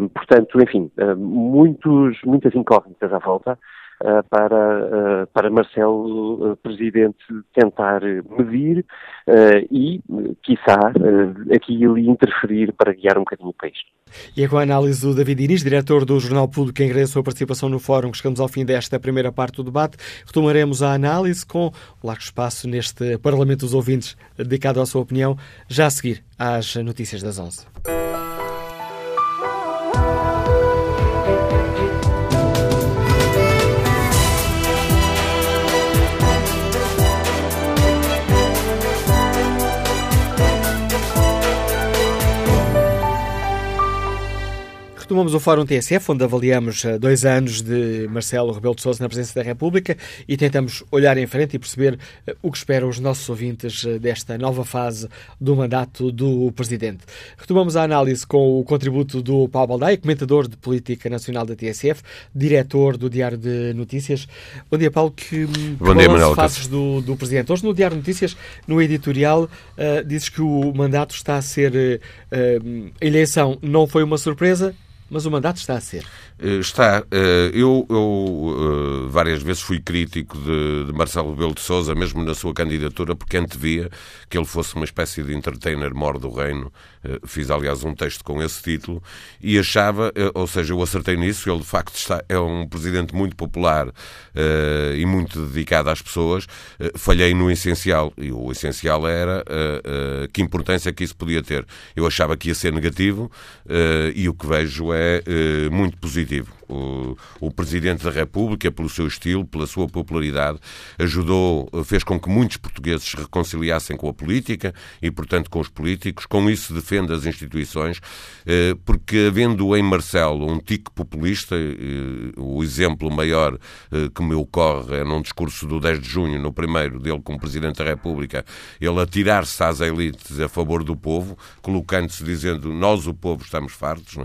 Um, portanto, enfim, uh, muitos, muitas incógnitas à volta. Uh, para, uh, para Marcelo, uh, Presidente, tentar medir e, quiçá, aqui e ali interferir para guiar um bocadinho o país. E é com a análise do David Inês, diretor do Jornal Público, que agradece a sua participação no fórum, que chegamos ao fim desta primeira parte do debate. Retomaremos a análise com largo espaço neste Parlamento dos Ouvintes, dedicado à sua opinião, já a seguir às notícias das 11. Retomamos o Fórum TSF, onde avaliamos eh, dois anos de Marcelo Rebelo de Sousa na presença da República e tentamos olhar em frente e perceber eh, o que esperam os nossos ouvintes eh, desta nova fase do mandato do Presidente. Retomamos a análise com o contributo do Paulo Baldaia, comentador de Política Nacional da TSF, diretor do Diário de Notícias. Bom dia, Paulo. Que, Bom dia, Manuel. fases do, do Presidente. Hoje no Diário de Notícias, no editorial, uh, dizes que o mandato está a ser... Uh, a eleição não foi uma surpresa, mas o mandato está a ser. Eh, está. Eh, eu, eu, eh, várias vezes fui crítico de, de Marcelo Rebelo de Sousa, mesmo na sua candidatura, porque antevia que ele fosse uma espécie de entertainer mor do reino. Fiz, aliás, um texto com esse título e achava, ou seja, eu acertei nisso. Ele, de facto, está, é um presidente muito popular e muito dedicado às pessoas. Falhei no essencial e o essencial era que importância que isso podia ter. Eu achava que ia ser negativo e o que vejo é muito positivo. O, Presidente da República, pelo seu estilo, pela sua popularidade, ajudou, fez com que muitos portugueses se reconciliassem com a política e, portanto, com os políticos. Com isso, defende as instituições, eh, porque, havendo em Marcelo um tique populista, eh, o exemplo maior eh, que me ocorre é num discurso do 10 de junho, no primeiro dele como Presidente da República, ele atirar-se às elites a favor do povo, colocando-se dizendo nós, o povo, estamos fartos,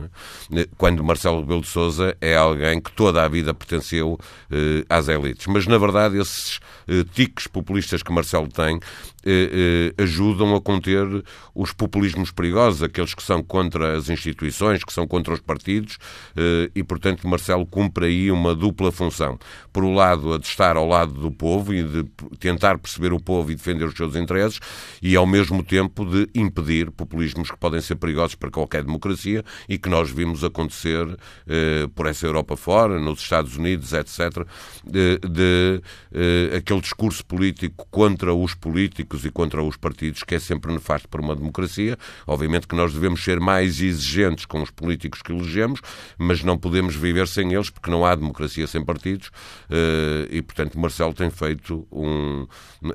é? quando Marcelo Rebelo de Sousa Sousa é alguém que toda a vida pertenceu eh, às elites. Mas, na verdade, esses eh, tiques populistas que Marcelo tem eh, eh, ajudam a conter os populismos perigosos, aqueles que são contra as instituições, que são contra os partidos, eh, e, portanto, Marcelo cumpre aí uma dupla função. Por um lado, a de estar ao lado do povo e de tentar perceber o povo e defender os seus interesses, e, ao mesmo tempo, de impedir populismos que podem ser perigosos para qualquer democracia e que nós vimos acontecer eh, por essa Europa fora, nos Estados Unidos, etc., de, de eh, aquele discurso político contra os políticos e contra os partidos que é sempre nefasto para uma democracia. Obviamente que nós devemos ser mais exigentes com os políticos que elegemos, mas não podemos viver sem eles porque não há democracia sem partidos eh, e, portanto, Marcelo tem feito um,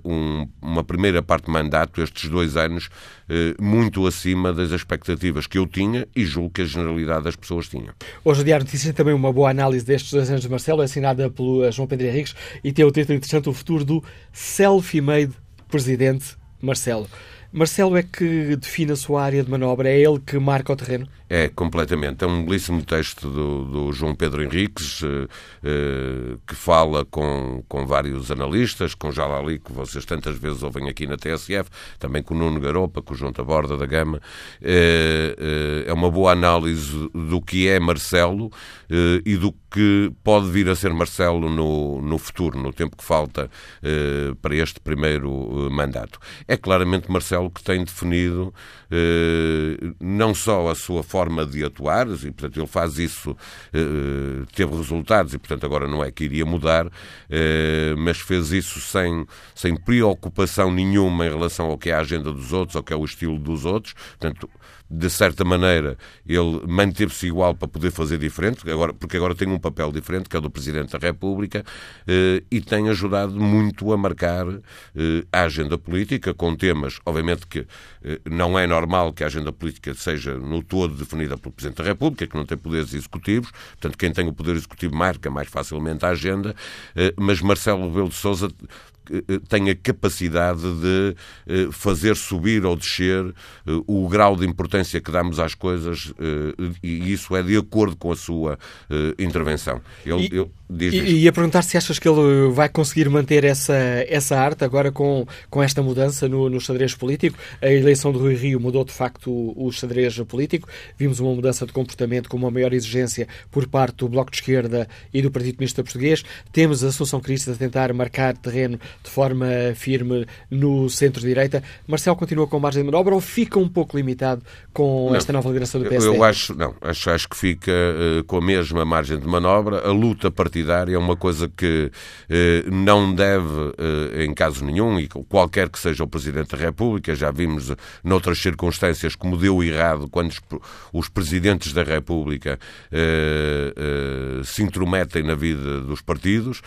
um, uma primeira parte de mandato, estes dois anos, eh, muito acima das expectativas que eu tinha e julgo que a generalidade das pessoas tinha. Hoje o Diário Notícias tem também uma boa análise destes dois anos de Marcelo, é assinada pelo João Pedro Henriques e tem o título interessante O Futuro do Selfie-Made Presidente Marcelo. Marcelo é que define a sua área de manobra, é ele que marca o terreno? É, completamente. É um belíssimo texto do, do João Pedro Henriques, eh, eh, que fala com, com vários analistas, com Jalali, que vocês tantas vezes ouvem aqui na TSF, também com Nuno Garopa, com o João Taborda da Gama. Eh, eh, é uma boa análise do que é Marcelo eh, e do que pode vir a ser Marcelo no, no futuro, no tempo que falta eh, para este primeiro mandato. É claramente Marcelo que tem definido não só a sua forma de atuar, e portanto ele faz isso, eh, teve resultados e portanto agora não é que iria mudar, eh, mas fez isso sem, sem preocupação nenhuma em relação ao que é a agenda dos outros, ao que é o estilo dos outros, portanto de certa maneira, ele manteve-se igual para poder fazer diferente, agora, porque agora tem um papel diferente, que é do Presidente da República, eh, e tem ajudado muito a marcar eh, a agenda política, com temas, obviamente que eh, não é normal que a agenda política seja no todo definida pelo Presidente da República, que não tem poderes executivos, portanto, quem tem o poder executivo marca mais facilmente a agenda, mas Marcelo Rebelo de Sousa eh, tem a capacidade de eh, fazer subir ou descer eh, o grau de importância que damos às coisas e isso é de acordo com a sua intervenção. Ele, e, ele diz e, e a perguntar se achas que ele vai conseguir manter essa, essa arte agora com, com esta mudança no, no xadrez político. A eleição do Rui Rio mudou de facto o, o xadrez político. Vimos uma mudança de comportamento com uma maior exigência por parte do Bloco de Esquerda e do Partido Comunista Português. Temos a Assunção Cristas a tentar marcar terreno de forma firme no centro-direita. Marcelo continua com margem de manobra ou fica um pouco limitado com não, esta nova liderança do PSD? Eu acho, não, acho, acho que fica uh, com a mesma margem de manobra. A luta partidária é uma coisa que uh, não deve, uh, em caso nenhum, e qualquer que seja o Presidente da República, já vimos noutras circunstâncias como deu errado quando os, os Presidentes da República se intrometem na vida dos partidos,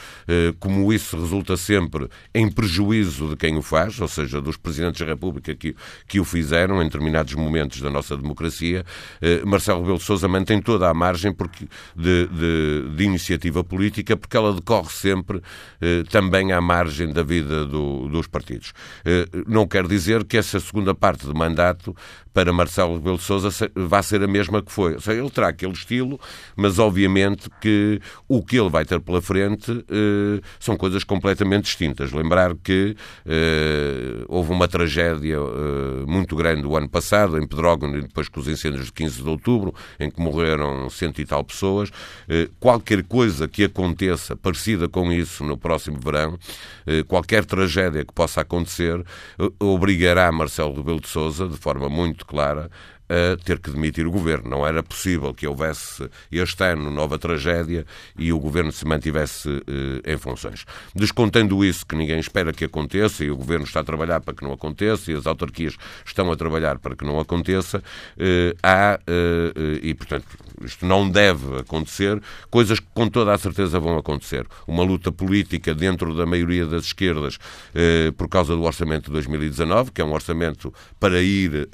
como isso resulta sempre em prejuízo de quem o faz, ou seja, dos Presidentes da República que, que o fizeram em determinados momentos da nossa democracia. Eh, Marcelo Rebelo de Sousa mantém toda a margem porque, de, de, de iniciativa política porque ela decorre sempre eh, também à margem da vida do, dos partidos. Eh, não quer dizer que essa segunda parte do mandato para Marcelo Rebelo de Sousa vai ser a mesma que foi. Ou seja, ele terá aquele estilo, mas obviamente que o que ele vai ter pela frente eh, são coisas completamente distintas. Lembrar que eh, houve uma tragédia eh, muito grande o ano passado, em Pedrógão, e depois com os incêndios de 15 de outubro, em que morreram cento e tal pessoas. Eh, qualquer coisa que aconteça parecida com isso no próximo verão, eh, qualquer tragédia que possa acontecer, eh, obrigará Marcelo Rebelo de Sousa, de forma muito clara a ter que demitir o governo. Não era possível que houvesse este ano nova tragédia e o governo se mantivesse eh, em funções. Descontando isso, que ninguém espera que aconteça, e o governo está a trabalhar para que não aconteça, e as autarquias estão a trabalhar para que não aconteça, eh, há, eh, e portanto, isto não deve acontecer, coisas que com toda a certeza vão acontecer. Uma luta política dentro da maioria das esquerdas por causa do orçamento de 2019, que é um orçamento para ir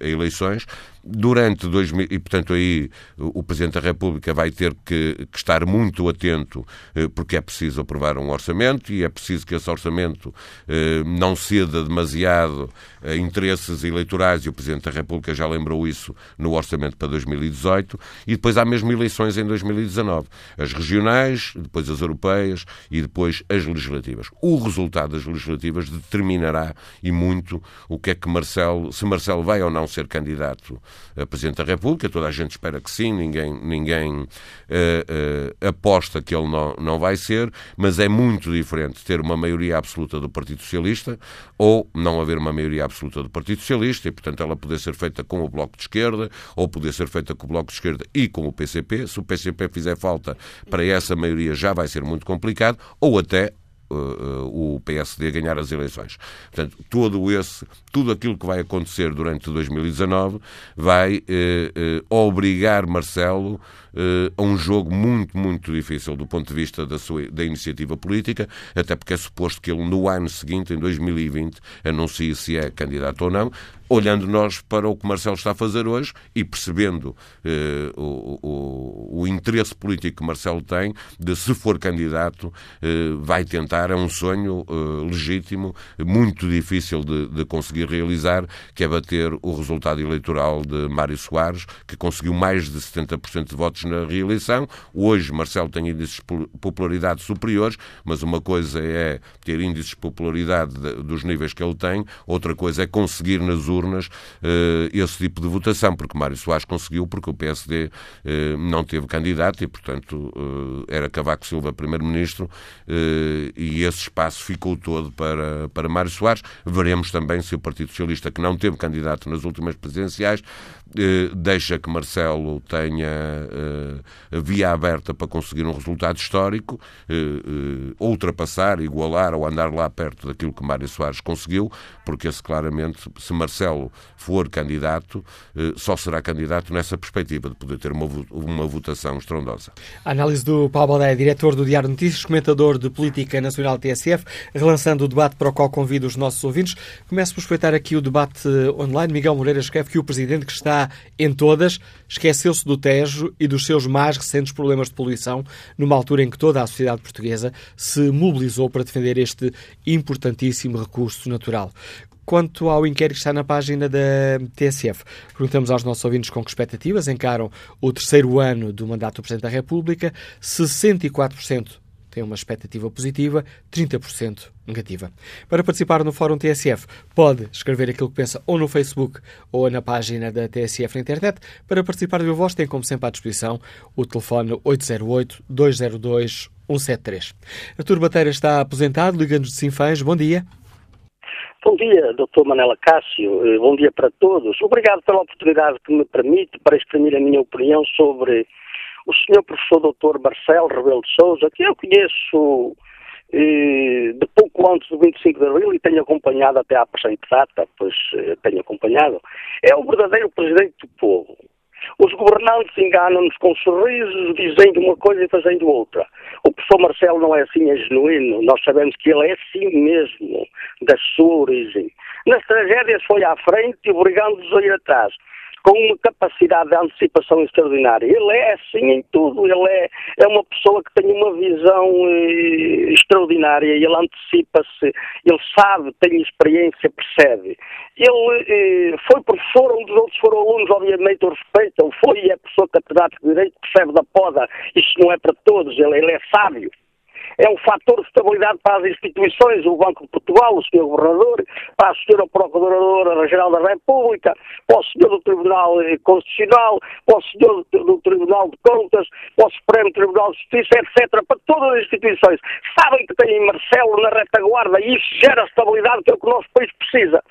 a eleições eleições. Durante 2000, e portanto aí o Presidente da República vai ter que, que, estar muito atento, eh, porque é preciso aprovar um orçamento e é preciso que esse orçamento eh, não ceda demasiado a interesses eleitorais, e o Presidente da República já lembrou isso no orçamento para 2018, e depois há mesmo eleições em 2019. As regionais, depois as europeias e depois as legislativas. O resultado das legislativas determinará e muito o que é que Marcelo, se Marcelo vai ou não ser candidato Presidente da República, toda a gente espera que sim, ninguém, ninguém uh, uh, aposta que ele não, não vai ser, mas é muito diferente ter uma maioria absoluta do Partido Socialista ou não haver uma maioria absoluta do Partido Socialista e, portanto, ela poder ser feita com o Bloco de Esquerda ou poder ser feita com o Bloco de Esquerda e com o PCP. Se o PCP fizer falta para essa maioria já vai ser muito complicado, ou até uh, o PSD ganhar as eleições. Portanto, todo esse, tudo aquilo que vai acontecer durante 2019 vai uh, uh, obrigar Marcelo a um jogo muito, muito difícil do ponto de vista da, sua, da iniciativa política, até porque é suposto que ele no ano seguinte, em 2020, anuncie se é candidato ou não, olhando nós para o que Marcelo está a fazer hoje e percebendo eh, o, o, o, interesse político que Marcelo tem de, se for candidato, eh, vai tentar, é um sonho eh, legítimo, muito difícil de, de, conseguir realizar, que é bater o resultado eleitoral de Mário Soares, que conseguiu mais de 70% de votos na reeleição. Hoje, Marcelo tem índices de popularidade superiores, mas uma coisa é ter índices de popularidade dos níveis que ele tem, outra coisa é conseguir nas urnas uh, esse tipo de votação, porque Mário Soares conseguiu, porque o PSD eh, não teve candidato e, portanto, uh, era Cavaco Silva primeiro-ministro e esse espaço ficou todo para, para Mário Soares. Veremos também se o Partido Socialista, que não teve candidato nas últimas presidenciais, eh, deixa que Marcelo tenha eh, via aberta para conseguir um resultado histórico, eh, ultrapassar, igualar ou andar lá perto daquilo que Mário Soares conseguiu, porque esse claramente, se Marcelo for candidato, só será candidato nessa perspectiva de poder ter uma, uma votação estrondosa. A análise do Paulo Baldeia, diretor do Diário Notícias, comentador de Política Nacional TSF, relançando o debate para o qual convido os nossos ouvintes. Começo por respeitar aqui o debate online. Miguel Moreira escreve que o Presidente que está em todas, esqueceu-se do Tejo e dos seus mais recentes problemas de poluição, numa altura em que toda a sociedade portuguesa se mobilizou para defender este importantíssimo recurso natural. Quanto ao inquérito que está na página da TSF, perguntamos aos nossos ouvintes com que expectativas encaram o terceiro ano do mandato do Presidente da República. 64% tem uma expectativa positiva, 30% negativa. Para participar no Fórum TSF, pode escrever aquilo que pensa ou no Facebook ou na página da TSF na internet. Para participar do meu voz, tem como sempre à disposição o telefone 808-202-173. Artur Bateira está aposentado, liga-nos de Sinfãs. Bom dia. Bom dia, Dr. Manela Cássio. Eh, bom dia para todos. Obrigado pela oportunidade que me permite para exprimir a minha opinião sobre o senhor professor doutor Marcelo Rebelo de Souza, que eu conheço eh, de pouco antes do 25 de Abril e tenho acompanhado até à presente data, pois eh, tenho acompanhado, é o verdadeiro presidente do povo. Os governantes enganam-nos com sorrisos, dizendo uma coisa e fazendo outra. O professor Marcelo não é assim, é genuíno. Nós sabemos que ele é assim mesmo, da sua origem. Nas tragédias foi à frente, obrigando-nos a ir atrás com uma capacidade de antecipação extraordinária. Ele é assim em tudo, ele é, é uma pessoa que tem uma visão eh, extraordinária, ele antecipa-se, ele sabe, tem experiência, percebe. Ele eh, foi professor, um dos outros foram alunos, obviamente o respeitam, foi e é professor catedrático de Direito, percebe da poda, isso não é para todos, ele, ele é sábio é um fator de estabilidade para as instituições, o Banco de Portugal, o Sr. Governador, para a Sra. Procuradora-Geral da República, para o Sr. do Tribunal Constitucional, para o Sr. do Tribunal de Contas, para o Supremo Tribunal de Justiça, etc., para todas as instituições. Sabem que têm Marcelo na retaguarda e isso gera a estabilidade que é o que o nosso país precisa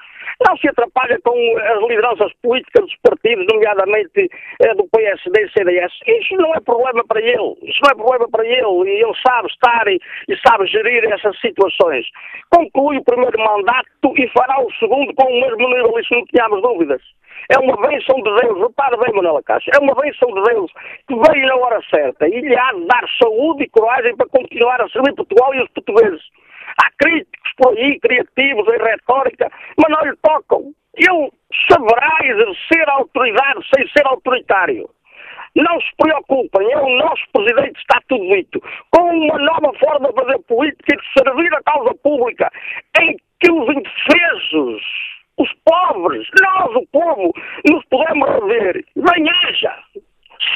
não se atrapalha com as lideranças políticas dos partidos, nomeadamente eh, do PSD e CDS. Isso não é problema para ele. Isso não é problema para ele. E ele sabe estar e, e sabe gerir essas situações. Conclui o primeiro mandato e fará o segundo com o mesmo nível, isso não tínhamos dúvidas. É uma bênção de Deus, repare bem, Manuela Caixa, é uma bênção de Deus que veio na hora certa e lhe há de dar saúde e coragem para continuar a servir Portugal e os portugueses. Há críticos por aí, criativos em retórica, mas não lhe tocam. Ele saberá exercer a autoridade sem ser autoritário. Não se preocupem, é o nosso Presidente, está tudo dito, com uma nova forma de fazer política e de servir a causa pública, em que os indefesos, os pobres, nós, o povo, nos podemos rever. Bem haja!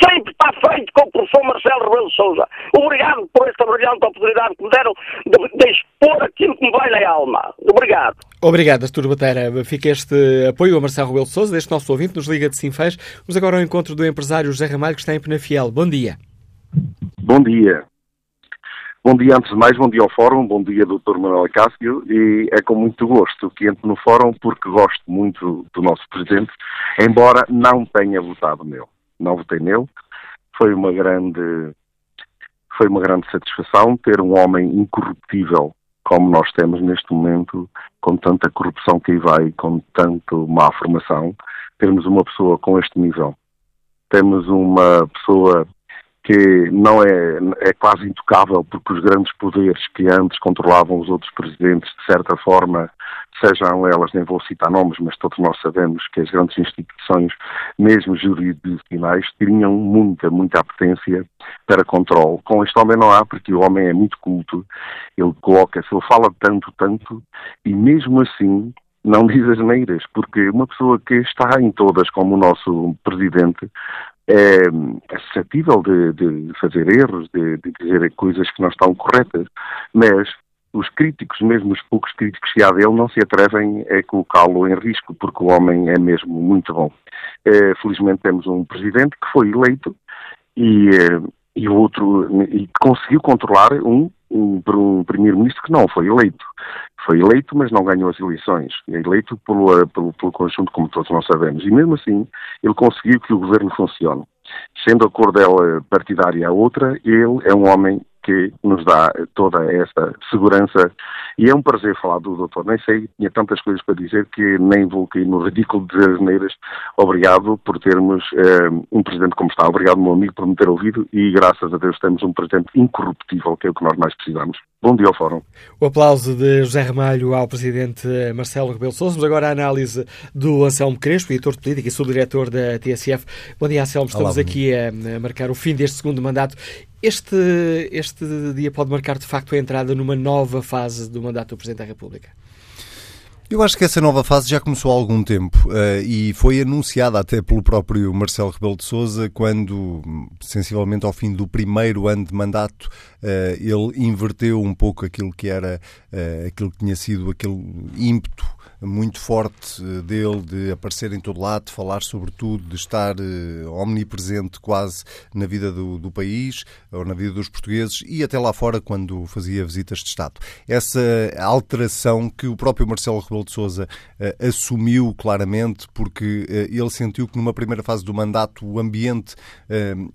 Sempre está feito com o professor Marcelo Rebelo Souza. Obrigado por esta brilhante oportunidade que me deram de, de expor aquilo que me vai na alma. Obrigado. Obrigado, Artur Bateira. Fica este apoio a Marcelo Rebelo Souza, deste nosso ouvinte, nos Liga de Sinfãs. Vamos agora ao encontro do empresário José Ramalho, que está em Penafiel. Bom dia. Bom dia. Bom dia, antes de mais, bom dia ao Fórum, bom dia, Dr. Manuel Cássio, e é com muito gosto que entro no Fórum porque gosto muito do nosso Presidente, embora não tenha votado nele não votei nele. Foi uma grande, foi uma grande satisfação ter um homem incorruptível como nós temos neste momento, com tanta corrupção que aí vai, com tanto má formação, termos uma pessoa com este nível. Temos uma pessoa que não é, é quase intocável porque os grandes poderes que antes controlavam os outros presidentes, de certa forma, sejam elas, nem vou citar nomes, mas todos nós sabemos que as grandes instituições, mesmo jurisdicionais, tinham muita, muita apetência para controle. Com este homem não há, porque o homem é muito culto, ele coloca-se, ele fala tanto, tanto, e mesmo assim não (laughs) diz as neiras, porque uma pessoa que está em todas, como o nosso presidente, é, é suscetível de, de, fazer erros, de, de, dizer coisas que não estão corretas, mas os críticos, mesmo os poucos críticos que há dele, não se atrevem a colocá-lo em risco, porque o homem é mesmo muito bom. É, felizmente temos um presidente que foi eleito e, é, e outro e conseguiu controlar um, por um primeiro-ministro que não foi eleito. Foi eleito, mas não ganhou as eleições. É eleito pelo, pelo, pelo conjunto, como todos nós sabemos. E mesmo assim, ele conseguiu que o governo funcione. Sendo a cor dela partidária a outra, ele é um homem que nos dá toda essa segurança. E é um prazer falar do doutor. Nem sei, tinha tantas coisas para dizer que nem vou cair no ridículo de dizer as neiras. Obrigado por termos eh, um presidente como está. Obrigado, meu amigo, por me ter ouvido e graças a Deus temos um presidente incorruptível, que é o que nós mais precisamos. Bom dia ao Fórum. O aplauso de José Ramalho ao presidente Marcelo Rebelo Sousa. Vamos agora à análise do Anselmo Crespo, editor de política e subdiretor da TSF. Bom dia, Anselmo. Estamos Olá, aqui a marcar o fim deste segundo mandato. Este, este dia pode marcar de facto a entrada numa nova fase do mandato do Presidente da República? Eu acho que essa nova fase já começou há algum tempo uh, e foi anunciada até pelo próprio Marcelo Rebelo de Sousa quando, sensivelmente ao fim do primeiro ano de mandato, uh, ele inverteu um pouco aquilo que era, uh, aquilo que tinha sido aquele ímpeto muito forte eh, dele de aparecer em todo lado, de falar sobre tudo, de estar uh, omnipresente quase na vida do, do, país ou na vida dos portugueses e até lá fora quando fazia visitas de Estado. Essa alteração que o próprio Marcelo Rebelo de Sousa uh, assumiu claramente porque ele sentiu que numa primeira fase do mandato o ambiente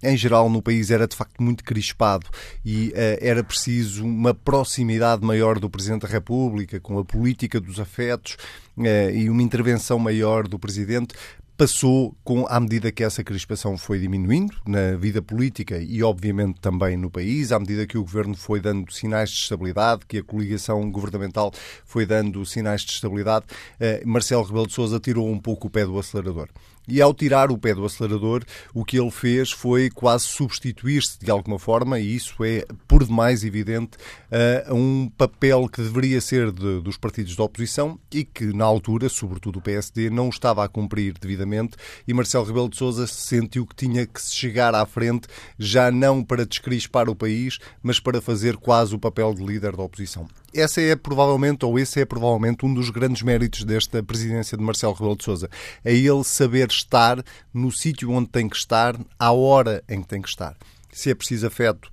em geral no país era de facto muito crispado e era preciso uma proximidade maior do Presidente da República com a política dos afetos eh, e uma intervenção maior do Presidente passou com à medida que essa crispação foi diminuindo na vida política e obviamente também no país, à medida que o governo foi dando sinais de estabilidade, que a coligação governamental foi dando sinais de estabilidade, eh, Marcelo Rebelo de Sousa tirou um pouco o pé do acelerador. E ao tirar o pé do acelerador, o que ele fez foi quase substituir-se de alguma forma, e isso é por demais evidente, a um papel que deveria ser de, dos partidos da oposição e que, na altura, sobretudo o PSD, não estava a cumprir devidamente. E Marcelo Rebelo de Souza sentiu que tinha que se chegar à frente, já não para descrispar o país, mas para fazer quase o papel de líder da oposição essa é provavelmente, ou esse é provavelmente um dos grandes méritos desta presidência de Marcelo Rebelo de Sousa. É ele saber estar no sítio onde tem que estar, à hora em que tem que estar. Se é preciso afeto,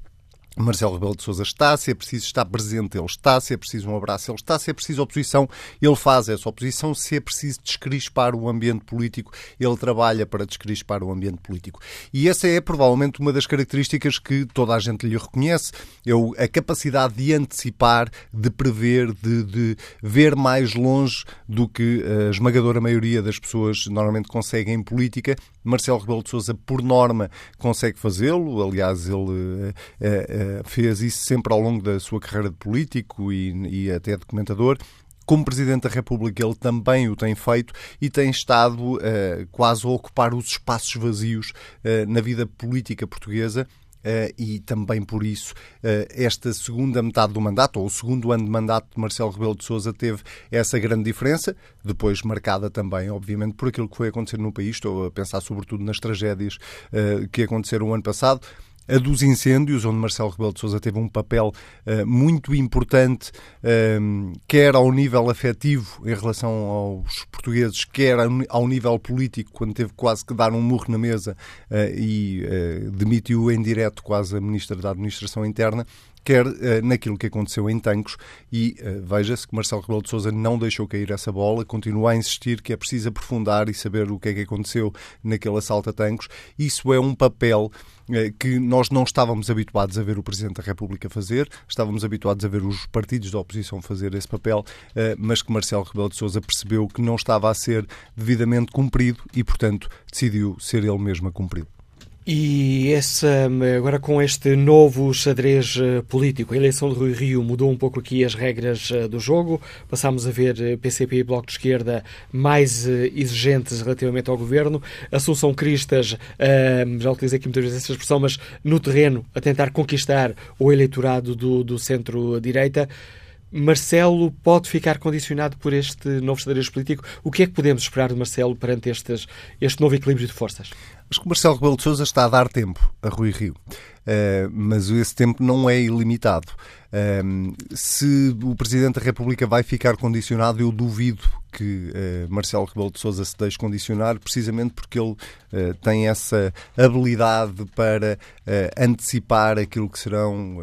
Marcelo Rebelo de Sousa está, se é preciso estar presente, ele está, se é preciso um abraço, ele está, se é preciso oposição, ele faz essa oposição, se é preciso descrispar o ambiente político, ele trabalha para descrispar o ambiente político. E essa é provavelmente uma das características que toda a gente lhe reconhece, é a capacidade de antecipar, de prever, de, de ver mais longe do que a esmagadora maioria das pessoas normalmente conseguem em política. Marcelo Rebelo de Sousa, por norma, consegue fazê-lo, aliás, ele é, é, fez isso sempre ao longo da sua carreira de político e, e até de comentador. Como Presidente da República, ele também o tem feito e tem estado uh, quase a ocupar os espaços vazios uh, na vida política portuguesa. Uh, e também por isso esta segunda metade do mandato, ou o segundo ano de mandato de Marcelo Rebelo de Sousa teve essa grande diferença, depois marcada também, obviamente, por aquilo que foi acontecer no país. Estou a pensar sobretudo nas tragédias que aconteceram o ano passado a dos incêndios, onde Marcelo Rebelo de Sousa teve um papel uh, muito importante, um, eh, quer ao nível afetivo em relação aos portugueses, quer ao nível político, quando teve quase que dar um murro na mesa uh, e uh, demitiu em direto quase a Ministra da Administração Interna quer uh, naquilo que aconteceu em Tancos e uh, veja-se que Marcelo Rebelo de Sousa não deixou cair essa bola, continua a insistir que é preciso aprofundar e saber o que é que aconteceu naquele assalto a Tancos. Isso é um papel uh, que nós não estávamos habituados a ver o Presidente da República fazer, estávamos habituados a ver os partidos da oposição fazer esse papel, mas que Marcelo Rebelo de Sousa percebeu que não estava a ser devidamente cumprido e, portanto, decidiu ser ele mesmo a cumpri-lo. E essa, agora com este novo xadrez eh, político, a eleição de Rui Rio mudou um pouco aqui as regras eh, do jogo. Passámos a ver PCP eh, e Bloco de Esquerda mais exigentes relativamente ao governo. Assunção Cristas, já utilizei aqui muitas vezes essa expressão, mas no terreno, a tentar conquistar o eleitorado do, do centro-direita. Marcelo pode ficar condicionado por este novo xadrez político? O que é que podemos esperar de Marcelo perante estes, este novo equilíbrio de forças? Acho que Marcelo Rebelo de Sousa está a dar tempo a Rui Rio, uh, mas esse tempo não é ilimitado. Uh, se o Presidente da República vai ficar condicionado, eu duvido que uh, Marcelo Rebelo de Sousa se deixe condicionar, precisamente porque ele tem essa habilidade para antecipar aquilo que serão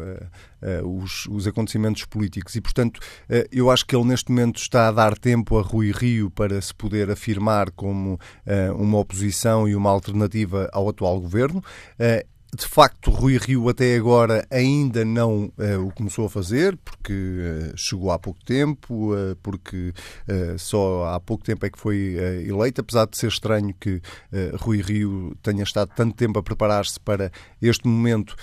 os, os, acontecimentos políticos. E, portanto, eu acho que ele neste momento está a dar tempo a Rui Rio para se poder afirmar como uma oposição e uma alternativa ao atual governo. Eh, de facto, Rui Rio até agora ainda não uh, o começou a fazer, porque uh, chegou há pouco tempo, uh, porque só há pouco tempo é que foi eleito, apesar de ser estranho que Rui Rio tenha estado tanto tempo a preparar-se para este momento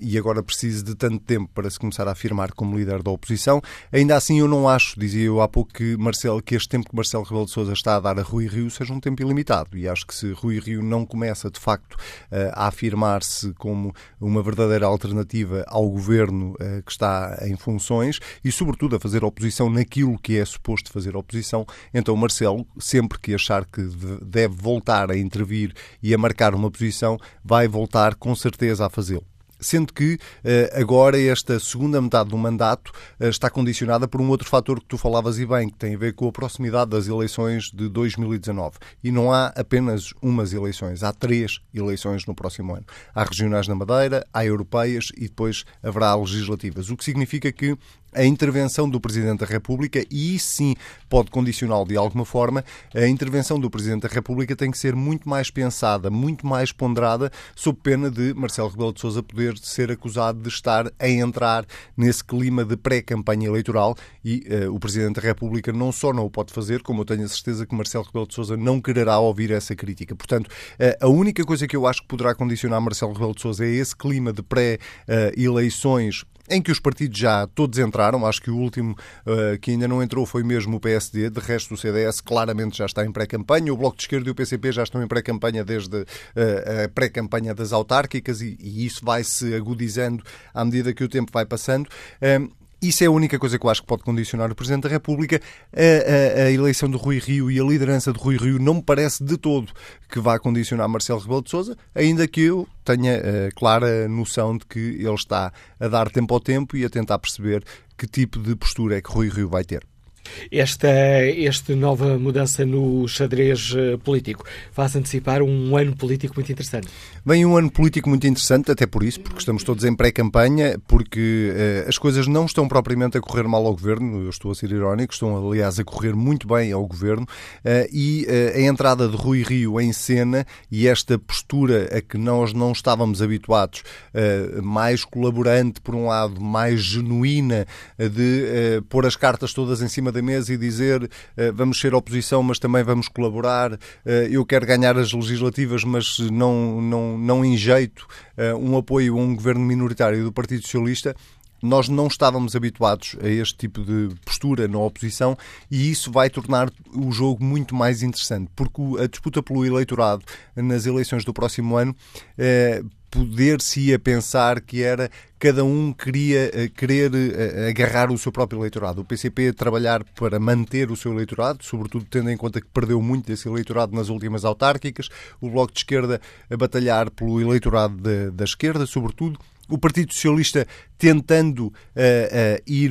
e agora precisa de tanto tempo para se começar a afirmar como líder da oposição. Ainda assim, eu não acho, dizia eu há pouco, que, Marcelo, que este tempo que Marcelo Rebelo de Sousa está a dar a Rui Rio seja um tempo ilimitado. E acho que se Rui Rio não começa, de facto, eh, a afirmar-se como uma verdadeira alternativa ao governo eh, que está em funções e, sobretudo, a fazer oposição naquilo que é suposto fazer oposição, então Marcelo, sempre que achar que deve voltar a intervir e a marcar uma posição, vai voltar com certeza a fazê-lo sendo que eh, agora esta segunda metade do mandato eh, está condicionada por um outro fator que tu falavas e bem, que tem a ver com a proximidade das eleições de 2019. E não há apenas umas eleições, há três eleições no próximo ano. Há regionais na Madeira, há europeias e depois haverá legislativas, o que significa que a intervenção do Presidente da República, e sim pode condicioná-lo de alguma forma, a intervenção do Presidente da República tem que ser muito mais pensada, muito mais ponderada, sob pena de Marcelo Rebelo de Sousa poder ser acusado de estar a entrar nesse clima de pré-campanha eleitoral e uh, o Presidente da República não só não o pode fazer, como eu tenho a certeza que Marcelo Rebelo de Sousa não quererá ouvir essa crítica. Portanto, uh, a única coisa que eu acho que poderá condicionar Marcelo Rebelo de Sousa é esse clima de pré-eleições em que os partidos já todos entraram. Acho que o último uh, que ainda não entrou foi mesmo o PSD. De resto, o CDS claramente já está em pré-campanha. O Bloco de Esquerda e o PCP já estão em pré-campanha desde uh, a pré-campanha das autárquicas e, e, isso vai se agudizando à medida que o tempo vai passando. Uh, isso é a única coisa que eu acho que pode condicionar o Presidente da República. A, a, a, eleição de Rui Rio e a liderança de Rui Rio não me parece de todo que vá condicionar Marcelo Rebelo de Sousa, ainda que eu tenha a clara noção de que ele está a dar tempo ao tempo e a tentar perceber que tipo de postura é que Rui Rio vai ter. Esta, esta nova mudança no xadrez eh, político faz antecipar um ano político muito interessante. Vem um ano político muito interessante, até por isso, porque estamos todos em pré-campanha, porque uh, as coisas não estão propriamente a correr mal ao governo, eu estou a ser irónico, estão aliás a correr muito bem ao governo, uh, e uh, a entrada de Rui Rio em cena e esta postura a que nós não estávamos habituados, mais colaborante por um lado, mais genuína, de pôr as cartas todas em cima da mesa e dizer vamos ser oposição, mas também vamos colaborar, eu quero ganhar as legislativas, mas não, não não, enjeito uh, um apoio a um governo minoritário do Partido Socialista, nós não estávamos habituados a este tipo de postura na oposição e isso vai tornar o jogo muito mais interessante, porque a disputa pelo eleitorado nas eleições do próximo ano eh, poder-se-ia pensar que era cada um queria eh, querer eh, agarrar o seu próprio eleitorado. O PCP a trabalhar para manter o seu eleitorado, sobretudo tendo em conta que perdeu muito desse eleitorado nas últimas autárquicas. O Bloco de Esquerda a batalhar pelo eleitorado da, da esquerda, sobretudo o Partido Socialista tentando uh, uh, ir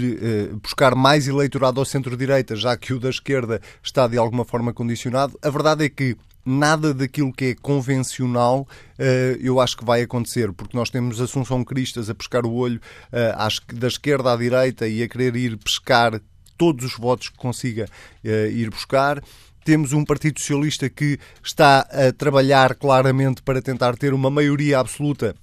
uh, buscar mais eleitorado ao centro-direita, já que o da esquerda está de alguma forma condicionado. A verdade é que nada daquilo que é convencional uh, eu acho que vai acontecer, porque nós temos Assunção Cristas a pescar o olho uh, da esquerda à direita e a querer ir pescar todos os votos que consiga uh, ir buscar. Temos um Partido Socialista que está a trabalhar claramente para tentar ter uma maioria absoluta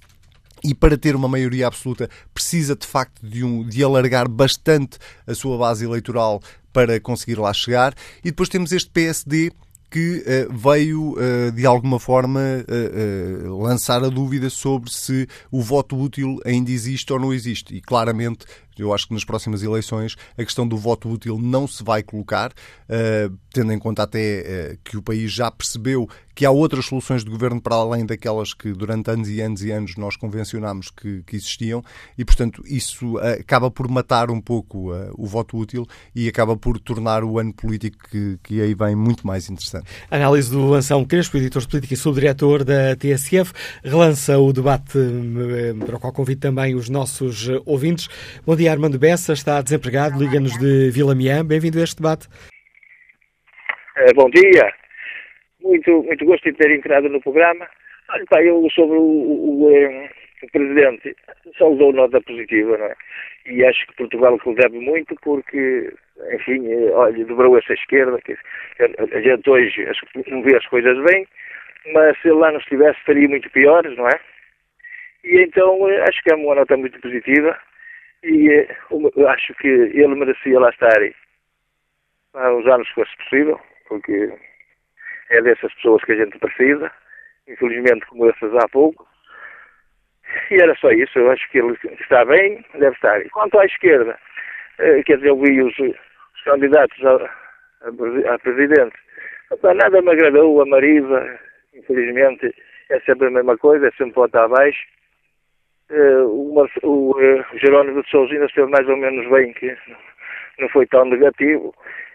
e para ter uma maioria absoluta precisa de facto de, um, de alargar bastante a sua base eleitoral para conseguir lá chegar. E depois temos este PSD que uh, veio, uh, de alguma forma, uh, lançar a dúvida sobre se o voto útil ainda existe ou não existe. E claramente eu acho que nas próximas eleições a questão do voto útil não se vai colocar, uh, tendo em conta até uh, que o país já percebeu que há outras soluções de governo para além daquelas que durante anos e anos e anos nós convencionámos que, que existiam e, portanto, isso uh, acaba por matar um pouco o voto útil e acaba por tornar o ano político que, que aí vem muito mais interessante. Análise do Anselmo Crespo, editor de política e subdiretor da TSF, relança o debate para o qual convido também os nossos ouvintes. Bom dia, Armando Bessa, está desempregado, liga-nos de Vila Miã. Bem-vindo a este debate. Uh, bom dia. Muito, muito gosto de ter entrado no programa. Olha, pá, eu sobre o, o, o, eh, o Presidente só dou nota positiva, não é? E acho que Portugal que deve muito porque, enfim, eh, olha, dobrou essa esquerda, que a gente hoje não vê as coisas bem, mas se ele lá não estivesse estaria muito piores, não é? E então acho que é uma nota muito positiva e eh, acho que ele merecia lá estar há uns anos fosse possível, porque é dessas pessoas que a gente precisa, infelizmente como essas há pouco. E era só isso, eu acho que ele está bem, deve estar. Quanto à esquerda, eh, quer dizer, eu vi os, os candidatos a, a, a presidente, nada me agradou, a Marisa, infelizmente, é sempre a mesma coisa, é sempre volta abaixo. Uh, o, o uh, Jerónimo de Sousa ainda esteve mais ou menos bem, que não foi tão negativo.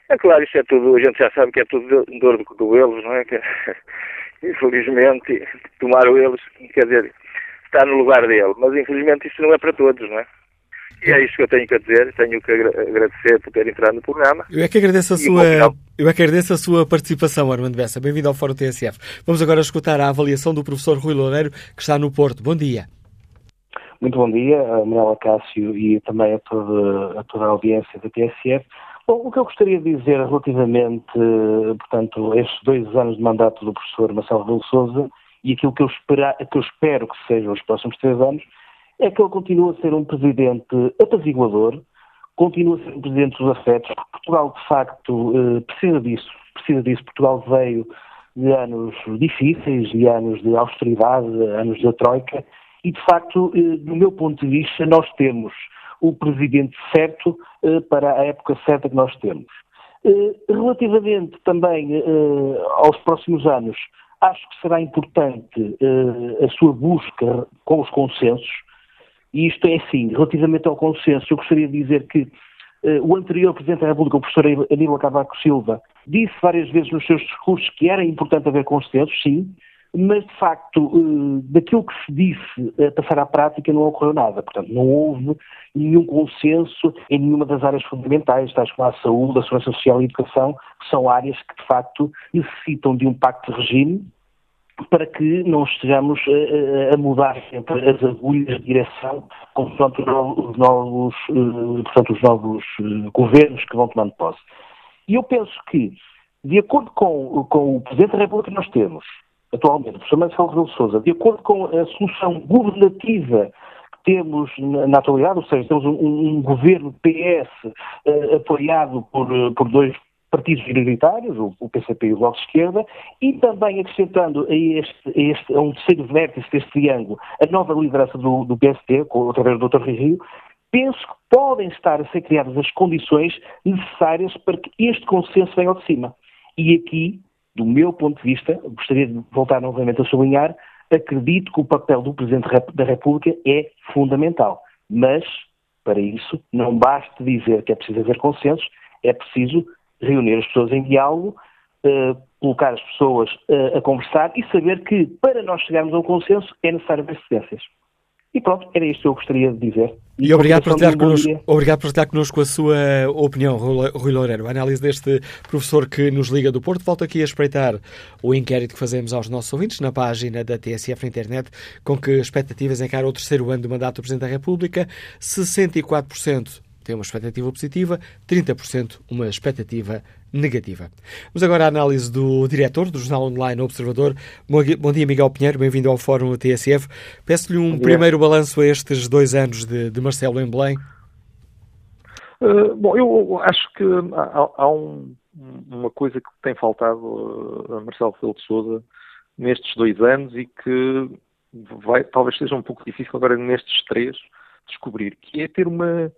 É claro, isso é tudo, a gente já sabe que é tudo dor de cotovelos, não é? Que, (laughs) infelizmente, tomaram eles, quer dizer, está no lugar dele, mas infelizmente isso não é para todos, não é? E é isso que eu tenho que dizer, tenho que agradecer por ter entrado no programa. Eu é que agradeço a, sua, eu é que agradeço a sua participação, Armando Bessa. Bem-vindo ao Fórum TSF. Vamos agora escutar a avaliação do professor Rui Loureiro, que está no Porto. Bom dia. Muito bom dia, Manuela Cássio e também a toda, a toda a audiência da TSF. Bom, o que eu gostaria de dizer relativamente, portanto, a estes dois anos de mandato do professor Marcelo Rebelo Souza e aquilo que eu, espera, que eu espero que sejam os próximos três anos, é que ele continua a ser um presidente apaziguador, continua a ser um presidente dos afetos. Portugal, de facto, eh, precisa disso, precisa disso. Portugal veio de anos difíceis, de anos de austeridade, anos da troika, e, de facto, eh, do meu ponto de vista, nós temos o presidente certo eh, para a época certa que nós temos. Eh, relativamente também aos próximos anos, acho que será importante a sua busca com os consensos, e isto é assim, relativamente ao consenso, eu gostaria de dizer que o anterior Presidente da República, o professor Aníbal Cavaco Silva, disse várias vezes nos seus discursos que era importante haver consensos, sim, mas de facto, eh, daquilo que se disse a passar à prática não ocorreu nada. Portanto, não houve nenhum consenso em nenhuma das áreas fundamentais, tais como a saúde, a segurança social e a educação, que são áreas que de facto necessitam de um pacto de regime para que não estejamos a, a mudar sempre as agulhas de direção consoante os novos, eh, portanto, os novos eh, governos que vão tomando posse. E eu penso que, de acordo com, com o Presidente da República que nós temos, atualmente, o professor Marcelo Rebelo de de acordo com a solução governativa que temos na, atualidade, ou seja, temos um, um governo PS uh, eh, apoiado por, uh, por dois partidos minoritários, o, o, PCP e o Bloco de Esquerda, e também acrescentando a, este, a, este, a um terceiro vértice deste triângulo a nova liderança do, do PSD, com, através do Dr. Rio, penso que podem estar a ser criadas as condições necessárias para que este consenso venha ao de cima. E aqui do meu ponto de vista, gostaria de voltar novamente a sublinhar, acredito que o papel do Presidente da República é fundamental. Mas, para isso, não basta dizer que é preciso haver consensos, é preciso reunir as pessoas em diálogo, uh, colocar as pessoas uh, a conversar e saber que, para nós chegarmos a um consenso, é necessário haver cedências. E pronto, era isto que eu gostaria de dizer. E, e obrigado, por partilhar connosco, obrigado por partilhar connosco a sua opinião, Rui Loureiro. A análise deste professor que nos liga do Porto. Volto aqui a espreitar o inquérito que fazemos aos nossos ouvintes na página da TSF na internet, com que expectativas encara o terceiro ano do mandato do Presidente da República. 64% tem uma expectativa positiva, 30% uma expectativa negativa. Vamos agora à análise do diretor do Jornal Online Observador. Bom dia, Miguel Pinheiro, bem-vindo ao Fórum TSF. Peço-lhe um primeiro balanço a estes dois anos de, de Marcelo em Belém. Uh, bom, eu acho que há, há, um, uma coisa que tem faltado a Marcelo Rebelo de Sousa nestes dois anos e que vai, talvez seja um pouco difícil agora nestes três descobrir, que é ter uma,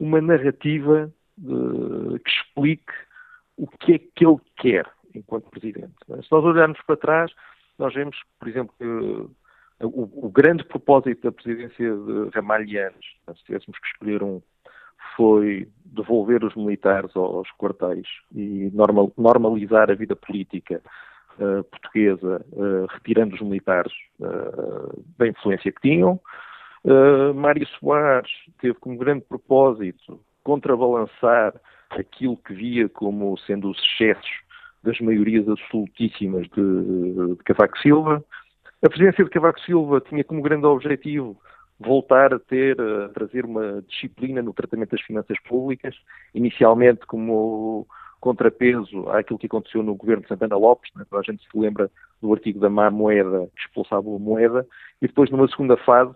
uma narrativa de, que explique o que é que ele quer enquanto presidente. Se nós olharmos para trás, nós vemos, por exemplo, que o, o grande propósito da presidência de Ramalhianes, se tivéssemos que escolher um, foi devolver os militares aos quartéis e normal, normalizar a vida política uh, portuguesa, uh, retirando os militares uh, da influência que tinham. Mário Soares teve como grande propósito contrabalançar aquilo que via como sendo os excessos das maiorias absolutíssimas de, de Cavaco Silva. A presidência de Cavaco Silva tinha como grande objetivo voltar a ter, a trazer uma disciplina no tratamento das finanças públicas, inicialmente como contrapeso àquilo que aconteceu no governo de Santana Lopes, né? a gente se lembra do artigo da má moeda que expulsava a moeda, e depois numa segunda fase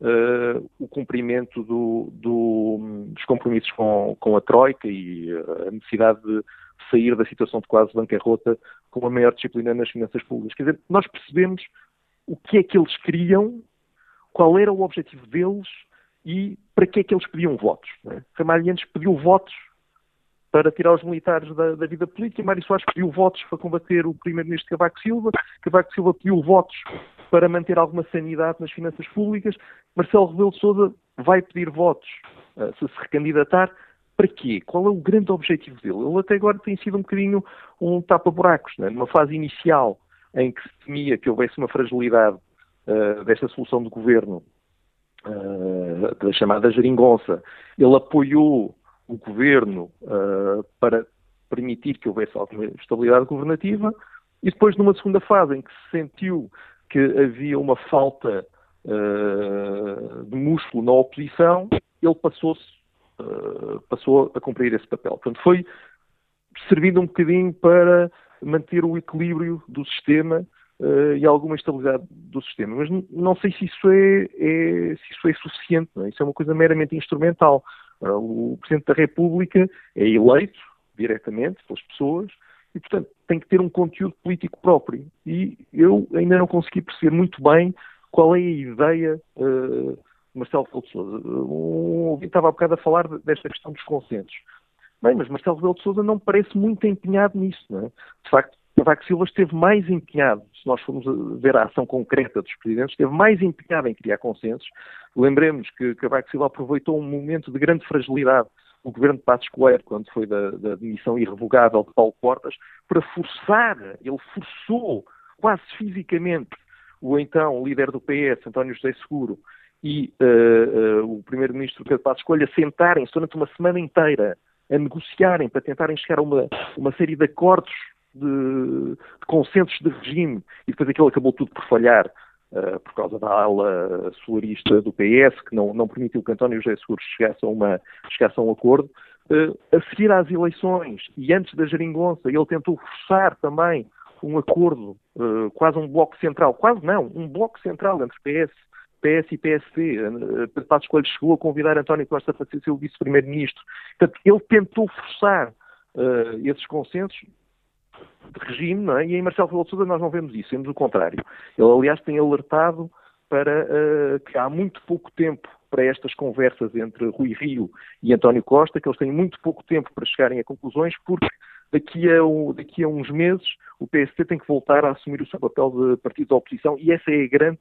uh, o cumprimento do, do, dos compromissos com, com a Troika e a necessidade de sair da situação de quase bancarrota com uma maior disciplina nas finanças públicas. Quer dizer, nós percebemos o que é que eles queriam qual era o objetivo deles e para que é que eles pediam votos. É? Ramalhianes pediu votos para tirar os militares da, da vida política, Mário Soares pediu votos para combater o primeiro-ministro Cavaco Silva, Cavaco Silva pediu votos para manter alguma sanidade nas finanças públicas, Marcelo Rebelo de Sousa vai pedir votos uh, se se recandidatar, para quê? Qual é o grande objetivo dele? Ele até agora tem sido um bocadinho um tapa-buracos, né? numa fase inicial em que se temia que houvesse uma fragilidade uh, desta solução do governo, uh, da chamada geringonça, ele apoiou o governo uh, para permitir que houvesse alguma estabilidade governativa, e depois, numa segunda fase, em que se sentiu que havia uma falta de músculo na oposição, ele passou-se passou a cumprir esse papel. Portanto, foi servindo um bocadinho para manter o equilíbrio do sistema uh, e alguma estabilidade do sistema. Mas não sei se isso é, é se isso é suficiente, é? isso é uma coisa meramente instrumental. Uh, o Presidente da República é eleito diretamente pelas pessoas e, portanto, tem que ter um conteúdo político próprio. E eu ainda não consegui perceber muito bem qual é a ideia uh, Marcelo Rebelo de Sousa. Um ouvinte estava há bocado a falar desta questão dos consensos. Bem, mas Marcelo Rebelo de Sousa não parece muito empenhado nisso. Não é? De facto, Cavaco Silva esteve mais empenhado, se nós formos ver a ação concreta dos presidentes, esteve mais empenhado em criar consensos. Lembremos que Cavaco Silva aproveitou um momento de grande fragilidade o governo de Passos Coelho, quando foi da, da demissão irrevogável de Paulo Portas, para forçar, ele forçou quase fisicamente o então líder do PS, António José Seguro, e uh, uh, o primeiro-ministro Pedro Passos Coelho a sentarem-se durante uma semana inteira a negociarem para tentarem chegar a uma, uma série de acordos de, de consensos de regime e depois aquilo acabou tudo por falhar uh, por causa da ala solarista do PS, que não, não permitiu que António José Seguro chegasse a, uma, chegasse a um acordo. Uh, a seguir às eleições e antes da geringonça, ele tentou forçar também um acordo, uh, quase um bloco central, quase não, um bloco central entre PS, PS e PSD. Pedro Passos Coelho chegou a convidar António Costa para ser seu vice-primeiro-ministro. Portanto, ele tentou forçar uh, esses consensos de regime, não é? E em Marcelo Rebelo de Sousa nós não vemos isso, vemos o contrário. Ele, aliás, tem alertado para uh, que há muito pouco tempo para estas conversas entre Rui Rio e António Costa, que eles têm muito pouco tempo para chegarem a conclusões, porque daqui a, daqui a uns meses o PST tem que voltar a assumir o seu papel de partido da oposição e essa é a grande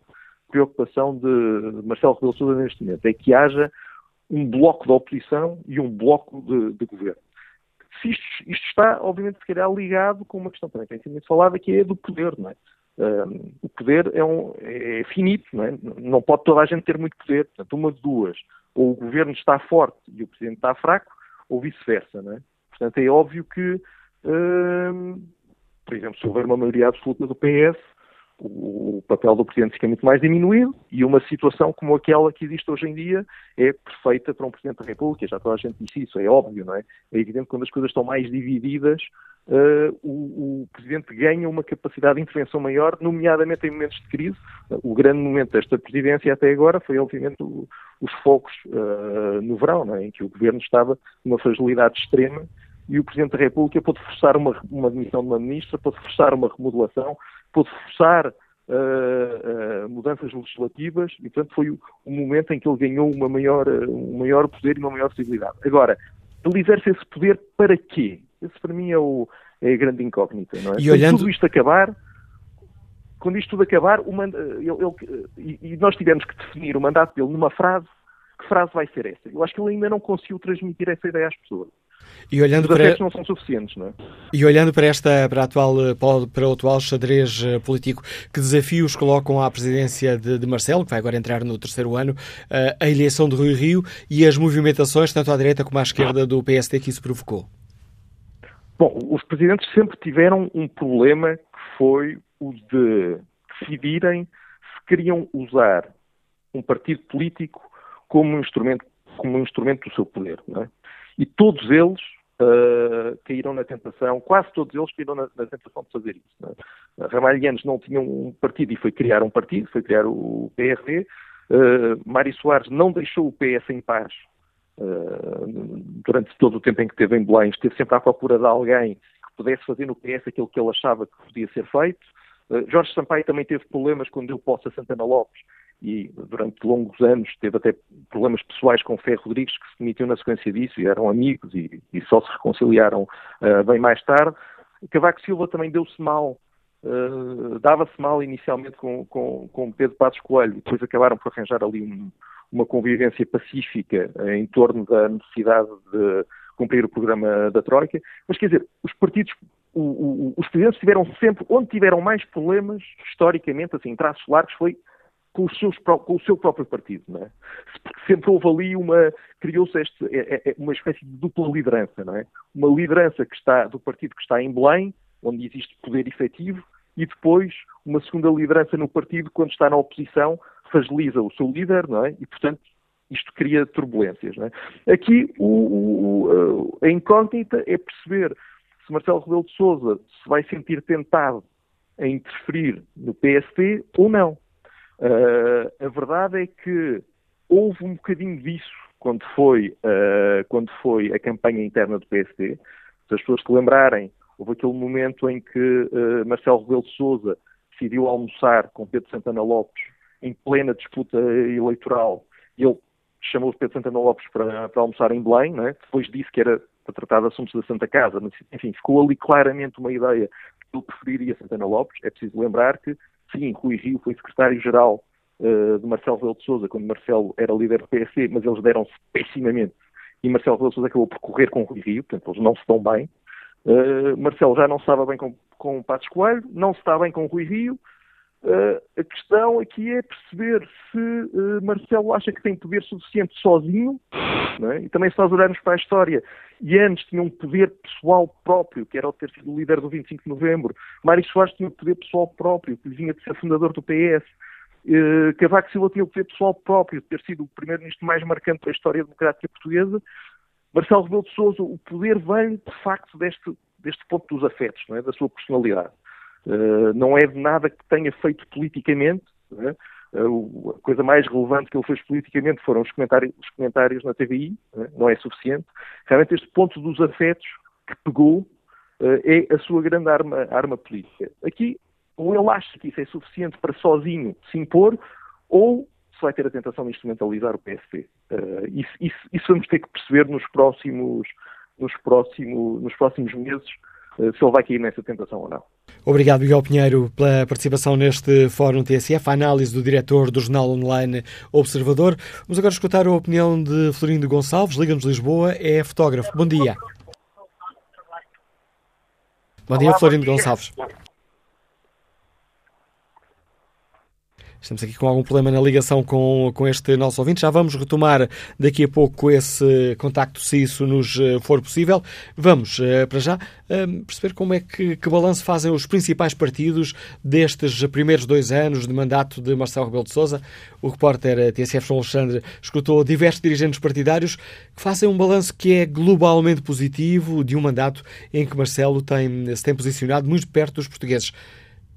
preocupação de Marcelo Rebelo de Sousa neste momento, é que haja um bloco de oposição e um bloco de, de governo se isto, isto, está, obviamente, se calhar ligado com uma questão também que tem sido muito falada, que é do poder, não é? Um, o poder é, um, é, finito, não é? Não pode toda a gente ter muito poder. Portanto, uma de duas. Ou o governo está forte e o presidente está fraco, ou vice-versa, é? Portanto, é óbvio que, um, por exemplo, se houver uma maioria absoluta do PS, o papel do Presidente fica muito mais diminuído e uma situação como aquela que existe hoje em dia é perfeita para um Presidente da República. Já toda a gente disse isso, é óbvio, não é? É evidente que quando as coisas estão mais divididas, uh, o, o, Presidente ganha uma capacidade de intervenção maior, nomeadamente em momentos de crise. O grande momento desta Presidência até agora foi, obviamente, o, os focos uh, no verão, é? em que o Governo estava numa fragilidade extrema e o Presidente da República pôde forçar uma, uma de uma ministra, pôde forçar uma remodelação, pôde forçar uh, uh, mudanças legislativas e, portanto, foi o, o, momento em que ele ganhou uma maior, um maior poder e uma maior possibilidade. Agora, ele exerce esse poder para quê? Esse, para mim, é, o, é a grande incógnita. Não é? E olhando... tudo isto acabar, quando isto tudo acabar, ele, ele, e, nós tivemos que definir o mandato dele numa frase, que frase vai ser essa? Eu acho que ele ainda não conseguiu transmitir essa ideia às pessoas. E olhando Os para não são suficientes, não é? E olhando para esta para, atual, para o atual xadrez eh, político, que desafios colocam à presidência de, de Marcelo, que vai agora entrar no terceiro ano, eh, a eleição de Rui Rio e as movimentações tanto à direita como à esquerda do PSD que isso provocou? Bom, os presidentes sempre tiveram um problema que foi o de decidirem se queriam usar um partido político como um instrumento, como um instrumento do seu poder. É? E todos eles uh, caíram na tentação, quase todos eles caíram na, na tentação de fazer isso. É? Ramalhianos não tinham um partido e foi criar um partido, foi criar o PRD. Uh, Mário Soares não deixou o PS em paz uh, durante todo o tempo em que esteve em Belém, esteve sempre à procura de alguém que pudesse fazer no PS aquilo que ele achava que podia ser feito. Uh, Jorge Sampaio também teve problemas quando deu posse a Santana Lopes e durante longos anos teve até problemas pessoais com Ferro Rodrigues que se demitiu na sequência disso e eram amigos e, e só se reconciliaram uh, bem mais tarde. Cavaco Silva também deu-se mal, uh, dava-se mal inicialmente com, com, com Pedro Passos Coelho, depois acabaram por arranjar ali um, uma convivência pacífica uh, em torno da necessidade de cumprir o programa da Troika. Mas quer dizer, os partidos o, o, os presidentes tiveram sempre, onde tiveram mais problemas, historicamente, assim, traços largos, foi com, seus, com, o seu próprio partido, não é? Porque sempre houve ali uma, criou-se é, é, é, uma espécie de dupla liderança, não é? Uma liderança que está, do partido que está em Belém, onde existe poder efetivo, e depois uma segunda liderança no partido quando está na oposição, fragiliza o seu líder, não é? E, portanto, isto cria turbulências, não é? Aqui, o, o, a incógnita é perceber se Marcelo Rebelo de Sousa se vai sentir tentado a interferir no PST ou não. Uh, a verdade é que houve um bocadinho disso quando foi, uh, quando foi a campanha interna do PSD. Se as pessoas se lembrarem, houve aquele momento em que uh, Marcelo Rebelo de Sousa decidiu almoçar com Pedro Santana Lopes em plena disputa eleitoral ele chamou Pedro Santana Lopes para, para almoçar em Belém, né? depois disse que era para tratar de assuntos da Santa Casa, mas enfim, ficou ali claramente uma ideia que ele preferiria Santana Lopes. É preciso lembrar que Sim, Rui Rio foi secretário-geral uh, de Marcelo Rebelo de Sousa, quando Marcelo era líder do PSC, mas eles deram-se pessimamente. E Marcelo Rebelo de Sousa acabou por correr com Rui Rio, portanto, eles não se estão bem. Uh, Marcelo já não estava bem com, com Passos Coelho, não se está bem com Rui Rio. Uh, a questão aqui é perceber se Marcelo acha que tem poder suficiente sozinho, é? e também se nós olharmos para a história, e antes tinha um poder pessoal próprio, que era o ter sido o líder do 25 de novembro, Mário Soares tinha um poder pessoal próprio, que vinha de ser fundador do PS, uh, Cavaco Silva tinha um poder pessoal próprio, de ter sido o primeiro-ministro mais marcante da história democrática portuguesa, Marcelo Rebelo de Sousa, o poder vem de facto deste, deste ponto dos afetos, é? da sua personalidade. Uh, não é de nada que tenha feito politicamente. Né? Uh, a coisa mais relevante que ele fez politicamente foram os comentários, os comentários na TVI, né? não é suficiente. Realmente este ponto dos afetos que pegou uh, é a sua grande arma, arma política. Aqui, ou ele acha que isso é suficiente para sozinho se impor, ou se vai ter a tentação de instrumentalizar o PSP. Isso, isso, isso, vamos ter que perceber nos próximos, nos, próximos, nos próximos meses se ele vai cair nessa tentação ou não. Obrigado, Miguel Pinheiro, pela participação neste Fórum TSF, a análise do diretor do jornal online Observador. Vamos agora escutar a opinião de Florindo Gonçalves, Liga-nos Lisboa, é fotógrafo. Bom dia. Bom dia, Florindo Gonçalves. Estamos aqui com algum problema na ligação com, com este nosso ouvinte. Já vamos retomar daqui a pouco esse contacto, se isso nos eh, for possível. Vamos, eh, para já, eh, perceber como é que, que balanço fazem os principais partidos destes primeiros dois anos de mandato de Marcelo Rebelo de Sousa. O repórter TSF João Alexandre escutou diversos dirigentes partidários que fazem um balanço que é globalmente positivo de um mandato em que Marcelo tem, se tem posicionado muito perto dos portugueses.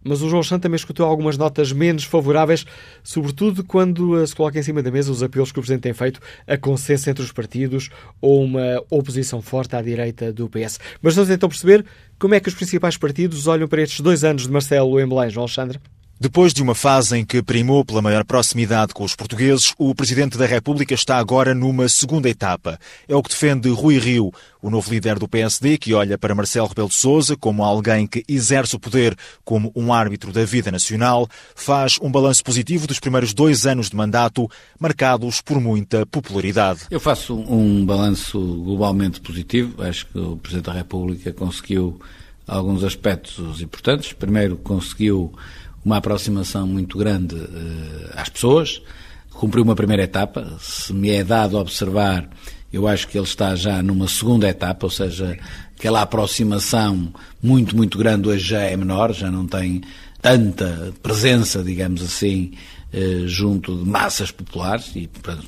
Mas o João Santos também escutou algumas notas menos favoráveis, sobretudo quando se coloca em cima da mesa os apelos que o Presidente tem feito a consenso entre os partidos ou uma oposição forte à direita do PS. Mas vamos então perceber como é que os principais partidos olham para estes dois anos de Marcelo em João Alexandre. Depois de uma fase em que primou pela maior proximidade com os portugueses, o Presidente da República está agora numa segunda etapa. É o que defende Rui Rio, o novo líder do PSD, que olha para Marcelo Rebelo de Sousa como alguém que exerce o poder como um árbitro da vida nacional, faz um balanço positivo dos primeiros dois anos de mandato, marcados por muita popularidade. Eu faço um balanço globalmente positivo. Acho que o Presidente da República conseguiu alguns aspectos importantes. Primeiro, conseguiu uma aproximação muito grande uh, às pessoas, cumpriu uma primeira etapa. Se me é dado observar, eu acho que ele está já numa segunda etapa, ou seja, aquela aproximação muito, muito grande hoje já é menor, já não tem tanta presença, digamos assim, eh, junto de massas populares e portanto,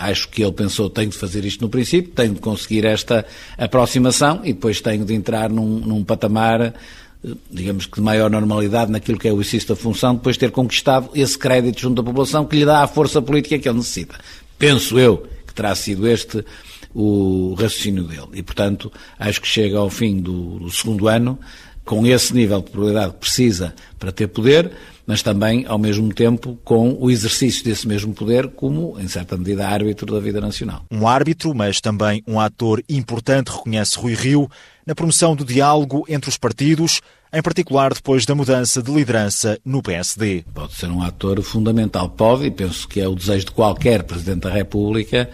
acho que ele pensou tenho de fazer isto no princípio, tenho de conseguir esta aproximação e depois tenho de entrar num, num patamar digamos que de maior normalidade naquilo que é o exercício da função, depois de ter conquistado esse crédito junto da população que lhe dá a força política que ele necessita. Penso eu que terá sido este o raciocínio dele. E, portanto, acho que chega ao fim do, do segundo ano com esse nível de probabilidade que precisa para ter poder, mas também, ao mesmo tempo, com o exercício desse mesmo poder como, em certa medida, árbitro da vida nacional. Um árbitro, mas também um ator importante, reconhece Rui Rio, na promoção do diálogo entre os partidos, em particular depois da mudança de liderança no PSD. Pode ser um ator fundamental, pode, e penso que é o desejo de qualquer Presidente da República,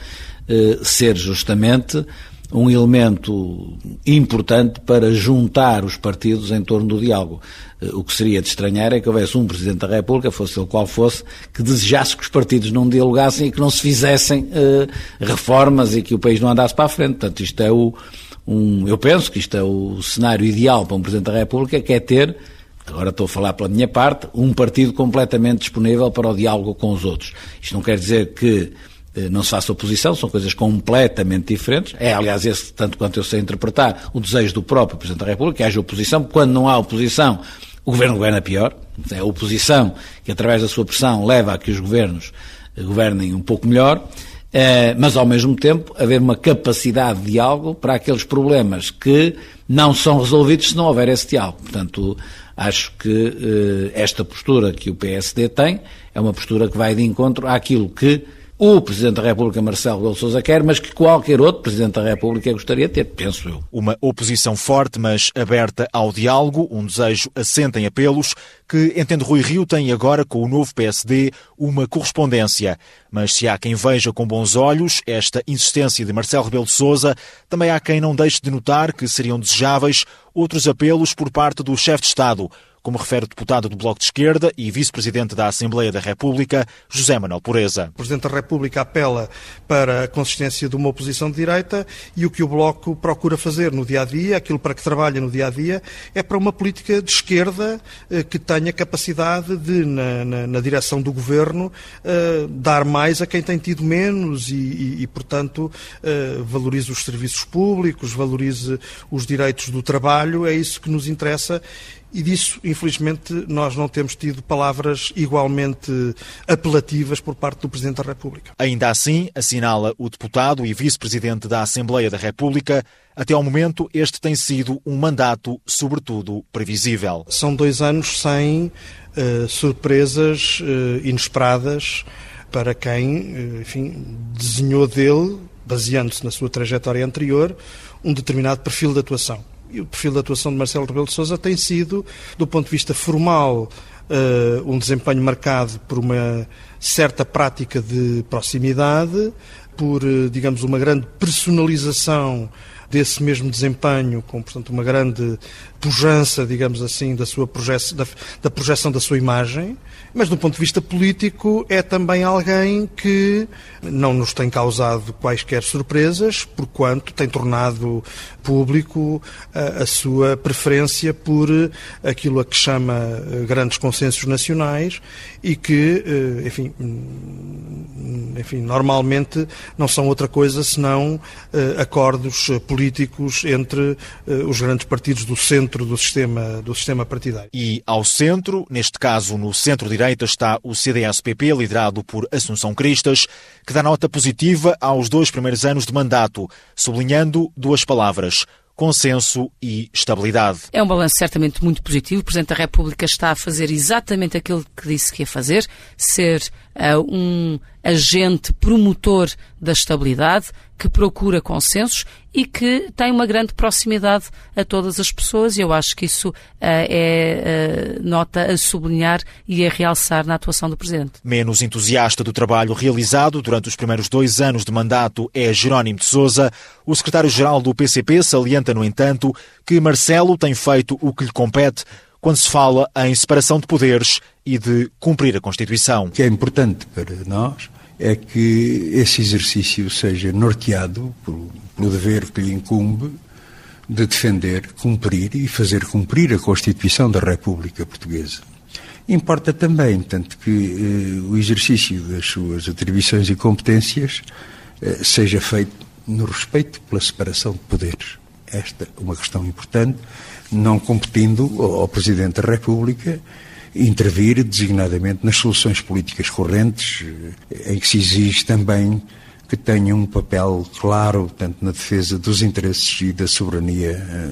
eh, ser justamente um elemento importante para juntar os partidos em torno do diálogo. Eh, o que seria de estranhar é que houvesse um Presidente da República, fosse ele qual fosse, que desejasse que os partidos não dialogassem e que não se fizessem uh, reformas e que o país não andasse para a frente. Portanto, isto é o, um, eu penso que isto é o cenário ideal para um Presidente da República, que é ter, agora estou a falar pela minha parte, um partido completamente disponível para o diálogo com os outros. Isto não quer dizer que eh, não se faça oposição, são coisas completamente diferentes. É, aliás, esse, tanto quanto eu sei interpretar, o desejo do próprio Presidente da República, que haja oposição. Quando não há oposição, o governo governa pior. É a oposição que, através da sua pressão, leva a que os governos eh, governem um pouco melhor. Eh, mas ao mesmo tempo haver uma capacidade de diálogo para aqueles problemas que não são resolvidos se não houver esse diálogo. Portanto, acho que eh, esta postura que o PSD tem é uma postura que vai de encontro àquilo que o Presidente da República, Marcelo Rebelo Sousa, quer, mas que qualquer outro Presidente da República gostaria de ter, penso eu. Uma oposição forte, mas aberta ao diálogo, um desejo assente em apelos, que, entende Rui Rio, tem agora com o novo PSD uma correspondência. Mas se há quem veja com bons olhos esta insistência de Marcelo Rebelo de Sousa, também há quem não deixe de notar que seriam desejáveis outros apelos por parte do chefe de Estado, como refere o deputado do Bloco de Esquerda e vice-presidente da Assembleia da República, José Manuel Pureza. O Presidente da República apela para a consistência de uma oposição de direita e o que o Bloco procura fazer no dia a dia, aquilo para que trabalha no dia a dia, é para uma política de esquerda eh, que tenha capacidade de, na, na, na direção do governo, uh, dar mais a quem tem tido menos e, e, e portanto, uh, valorize os serviços públicos, valorize os direitos do trabalho. É isso que nos interessa e disso, infelizmente, nós não temos tido palavras igualmente apelativas por parte do Presidente da República. Ainda assim, assinala o deputado e vice-presidente da Assembleia da República, até ao momento este tem sido um mandato, sobretudo, previsível. São dois anos sem uh, surpresas uh, inesperadas para quem, uh, enfim, desenhou dele, baseando-se na sua trajetória anterior, um determinado perfil de atuação e o perfil de atuação de Marcelo Rebelo de Sousa tem sido, do ponto de vista formal, uh, um desempenho marcado por uma certa prática de proximidade, por, uh, digamos, uma grande personalização desse mesmo desempenho, com, portanto, uma grande pujança, digamos assim, da, sua da, da projeção da sua imagem, mas do ponto de vista político é também alguém que não nos tem causado quaisquer surpresas, porquanto tem tornado público a, a sua preferência por aquilo a que chama eh, grandes consensos nacionais e que, eh, enfim, hum, enfim normalmente não são outra coisa senão eh, acordos políticos entre os grandes partidos do centro do sistema, do sistema partidário. E ao centro, neste caso no centro-direita, está o CDS-PP, liderado por Assunção Cristas, que dá nota positiva aos dois primeiros anos de mandato, sublinhando duas palavras consenso e estabilidade. É um balanço certamente muito positivo. O Presidente da República está a fazer exatamente aquilo que disse que ia fazer, ser uh, um agente promotor da estabilidade, que procura consensos e que tem uma grande proximidade a todas as pessoas, e eu acho que isso uh, é uh, nota a sublinhar e a realçar na atuação do Presidente. Menos entusiasta do trabalho realizado durante os primeiros dois anos de mandato é Jerónimo de Souza. O secretário-geral do PCP salienta, no entanto, que Marcelo tem feito o que lhe compete quando se fala em separação de poderes e de cumprir a Constituição. O que é importante para nós é que esse exercício seja norteado pelo dever que lhe incumbe de defender, cumprir e fazer cumprir a Constituição da República Portuguesa. Importa também, tanto que eh, o exercício das suas atribuições e competências eh, seja feito no respeito pela separação de poderes. Esta é uma questão importante, não competindo ao, Presidente da República intervir designadamente nas soluções políticas correntes, eh, em que se exige também que tenha um papel claro, tanto na defesa dos interesses e da soberania eh,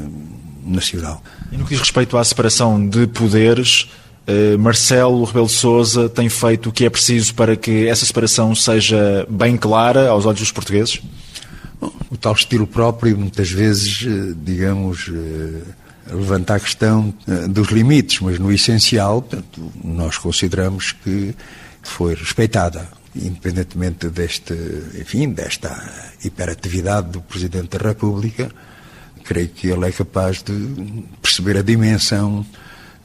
nacional. E no que diz respeito à separação de poderes, eh, Marcelo Rebelo de Sousa tem feito o que é preciso para que essa separação seja bem clara aos olhos dos portugueses? O tal estilo próprio, muitas vezes, digamos, levanta a questão eh, dos limites, mas no essencial, portanto, nós consideramos que foi respeitada, independentemente deste, enfim, desta hiperatividade do Presidente da República, creio que ele é capaz de perceber a dimensão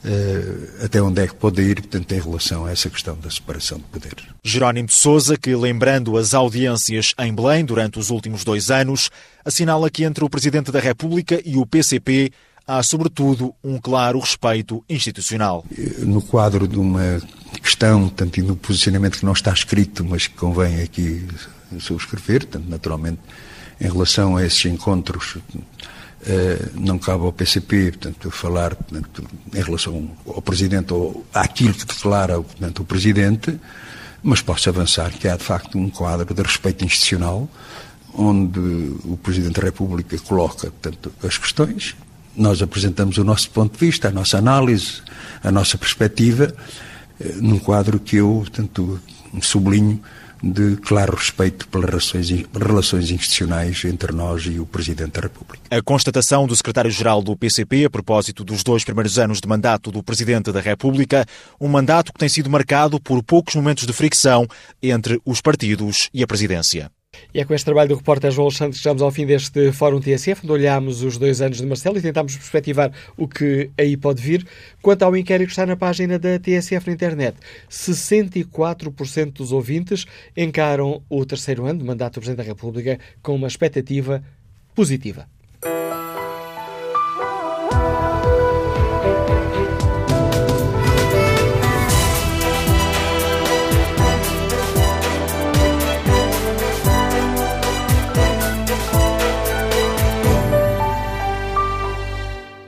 Uh, até onde é que pode ir, portanto, em relação a essa questão da separação de poderes. Jerónimo de Souza, que lembrando as audiências em Belém durante os últimos dois anos, assinala que entre o Presidente da República e o PCP há, sobretudo, um claro respeito institucional. No quadro de uma questão, tanto no posicionamento que não está escrito, mas que convém aqui subscrever, tanto naturalmente em relação a esses encontros, não cabe ao PCP, portanto, falar portanto, em relação ao Presidente ou àquilo que declara portanto, o Presidente, mas posso avançar que há de facto um quadro de respeito institucional onde o Presidente da República coloca portanto, as questões. Nós apresentamos o nosso ponto de vista, a nossa análise, a nossa perspectiva, eh, num quadro que eu, portanto, sublinho de claro respeito pelas relações, relações institucionais entre nós e o Presidente da República. A constatação do secretário-geral do PCP a propósito dos dois primeiros anos de mandato do Presidente da República, um mandato que tem sido marcado por poucos momentos de fricção entre os partidos e a presidência. E é com este trabalho do repórter João Santos que chegamos ao fim deste Fórum TSF, onde olhámos os dois anos de Marcelo e tentámos perspectivar o que aí pode vir. Quanto ao inquérito que está na página da TSF na internet, 64% dos ouvintes encaram o terceiro ano de mandato do Presidente da República com uma expectativa positiva.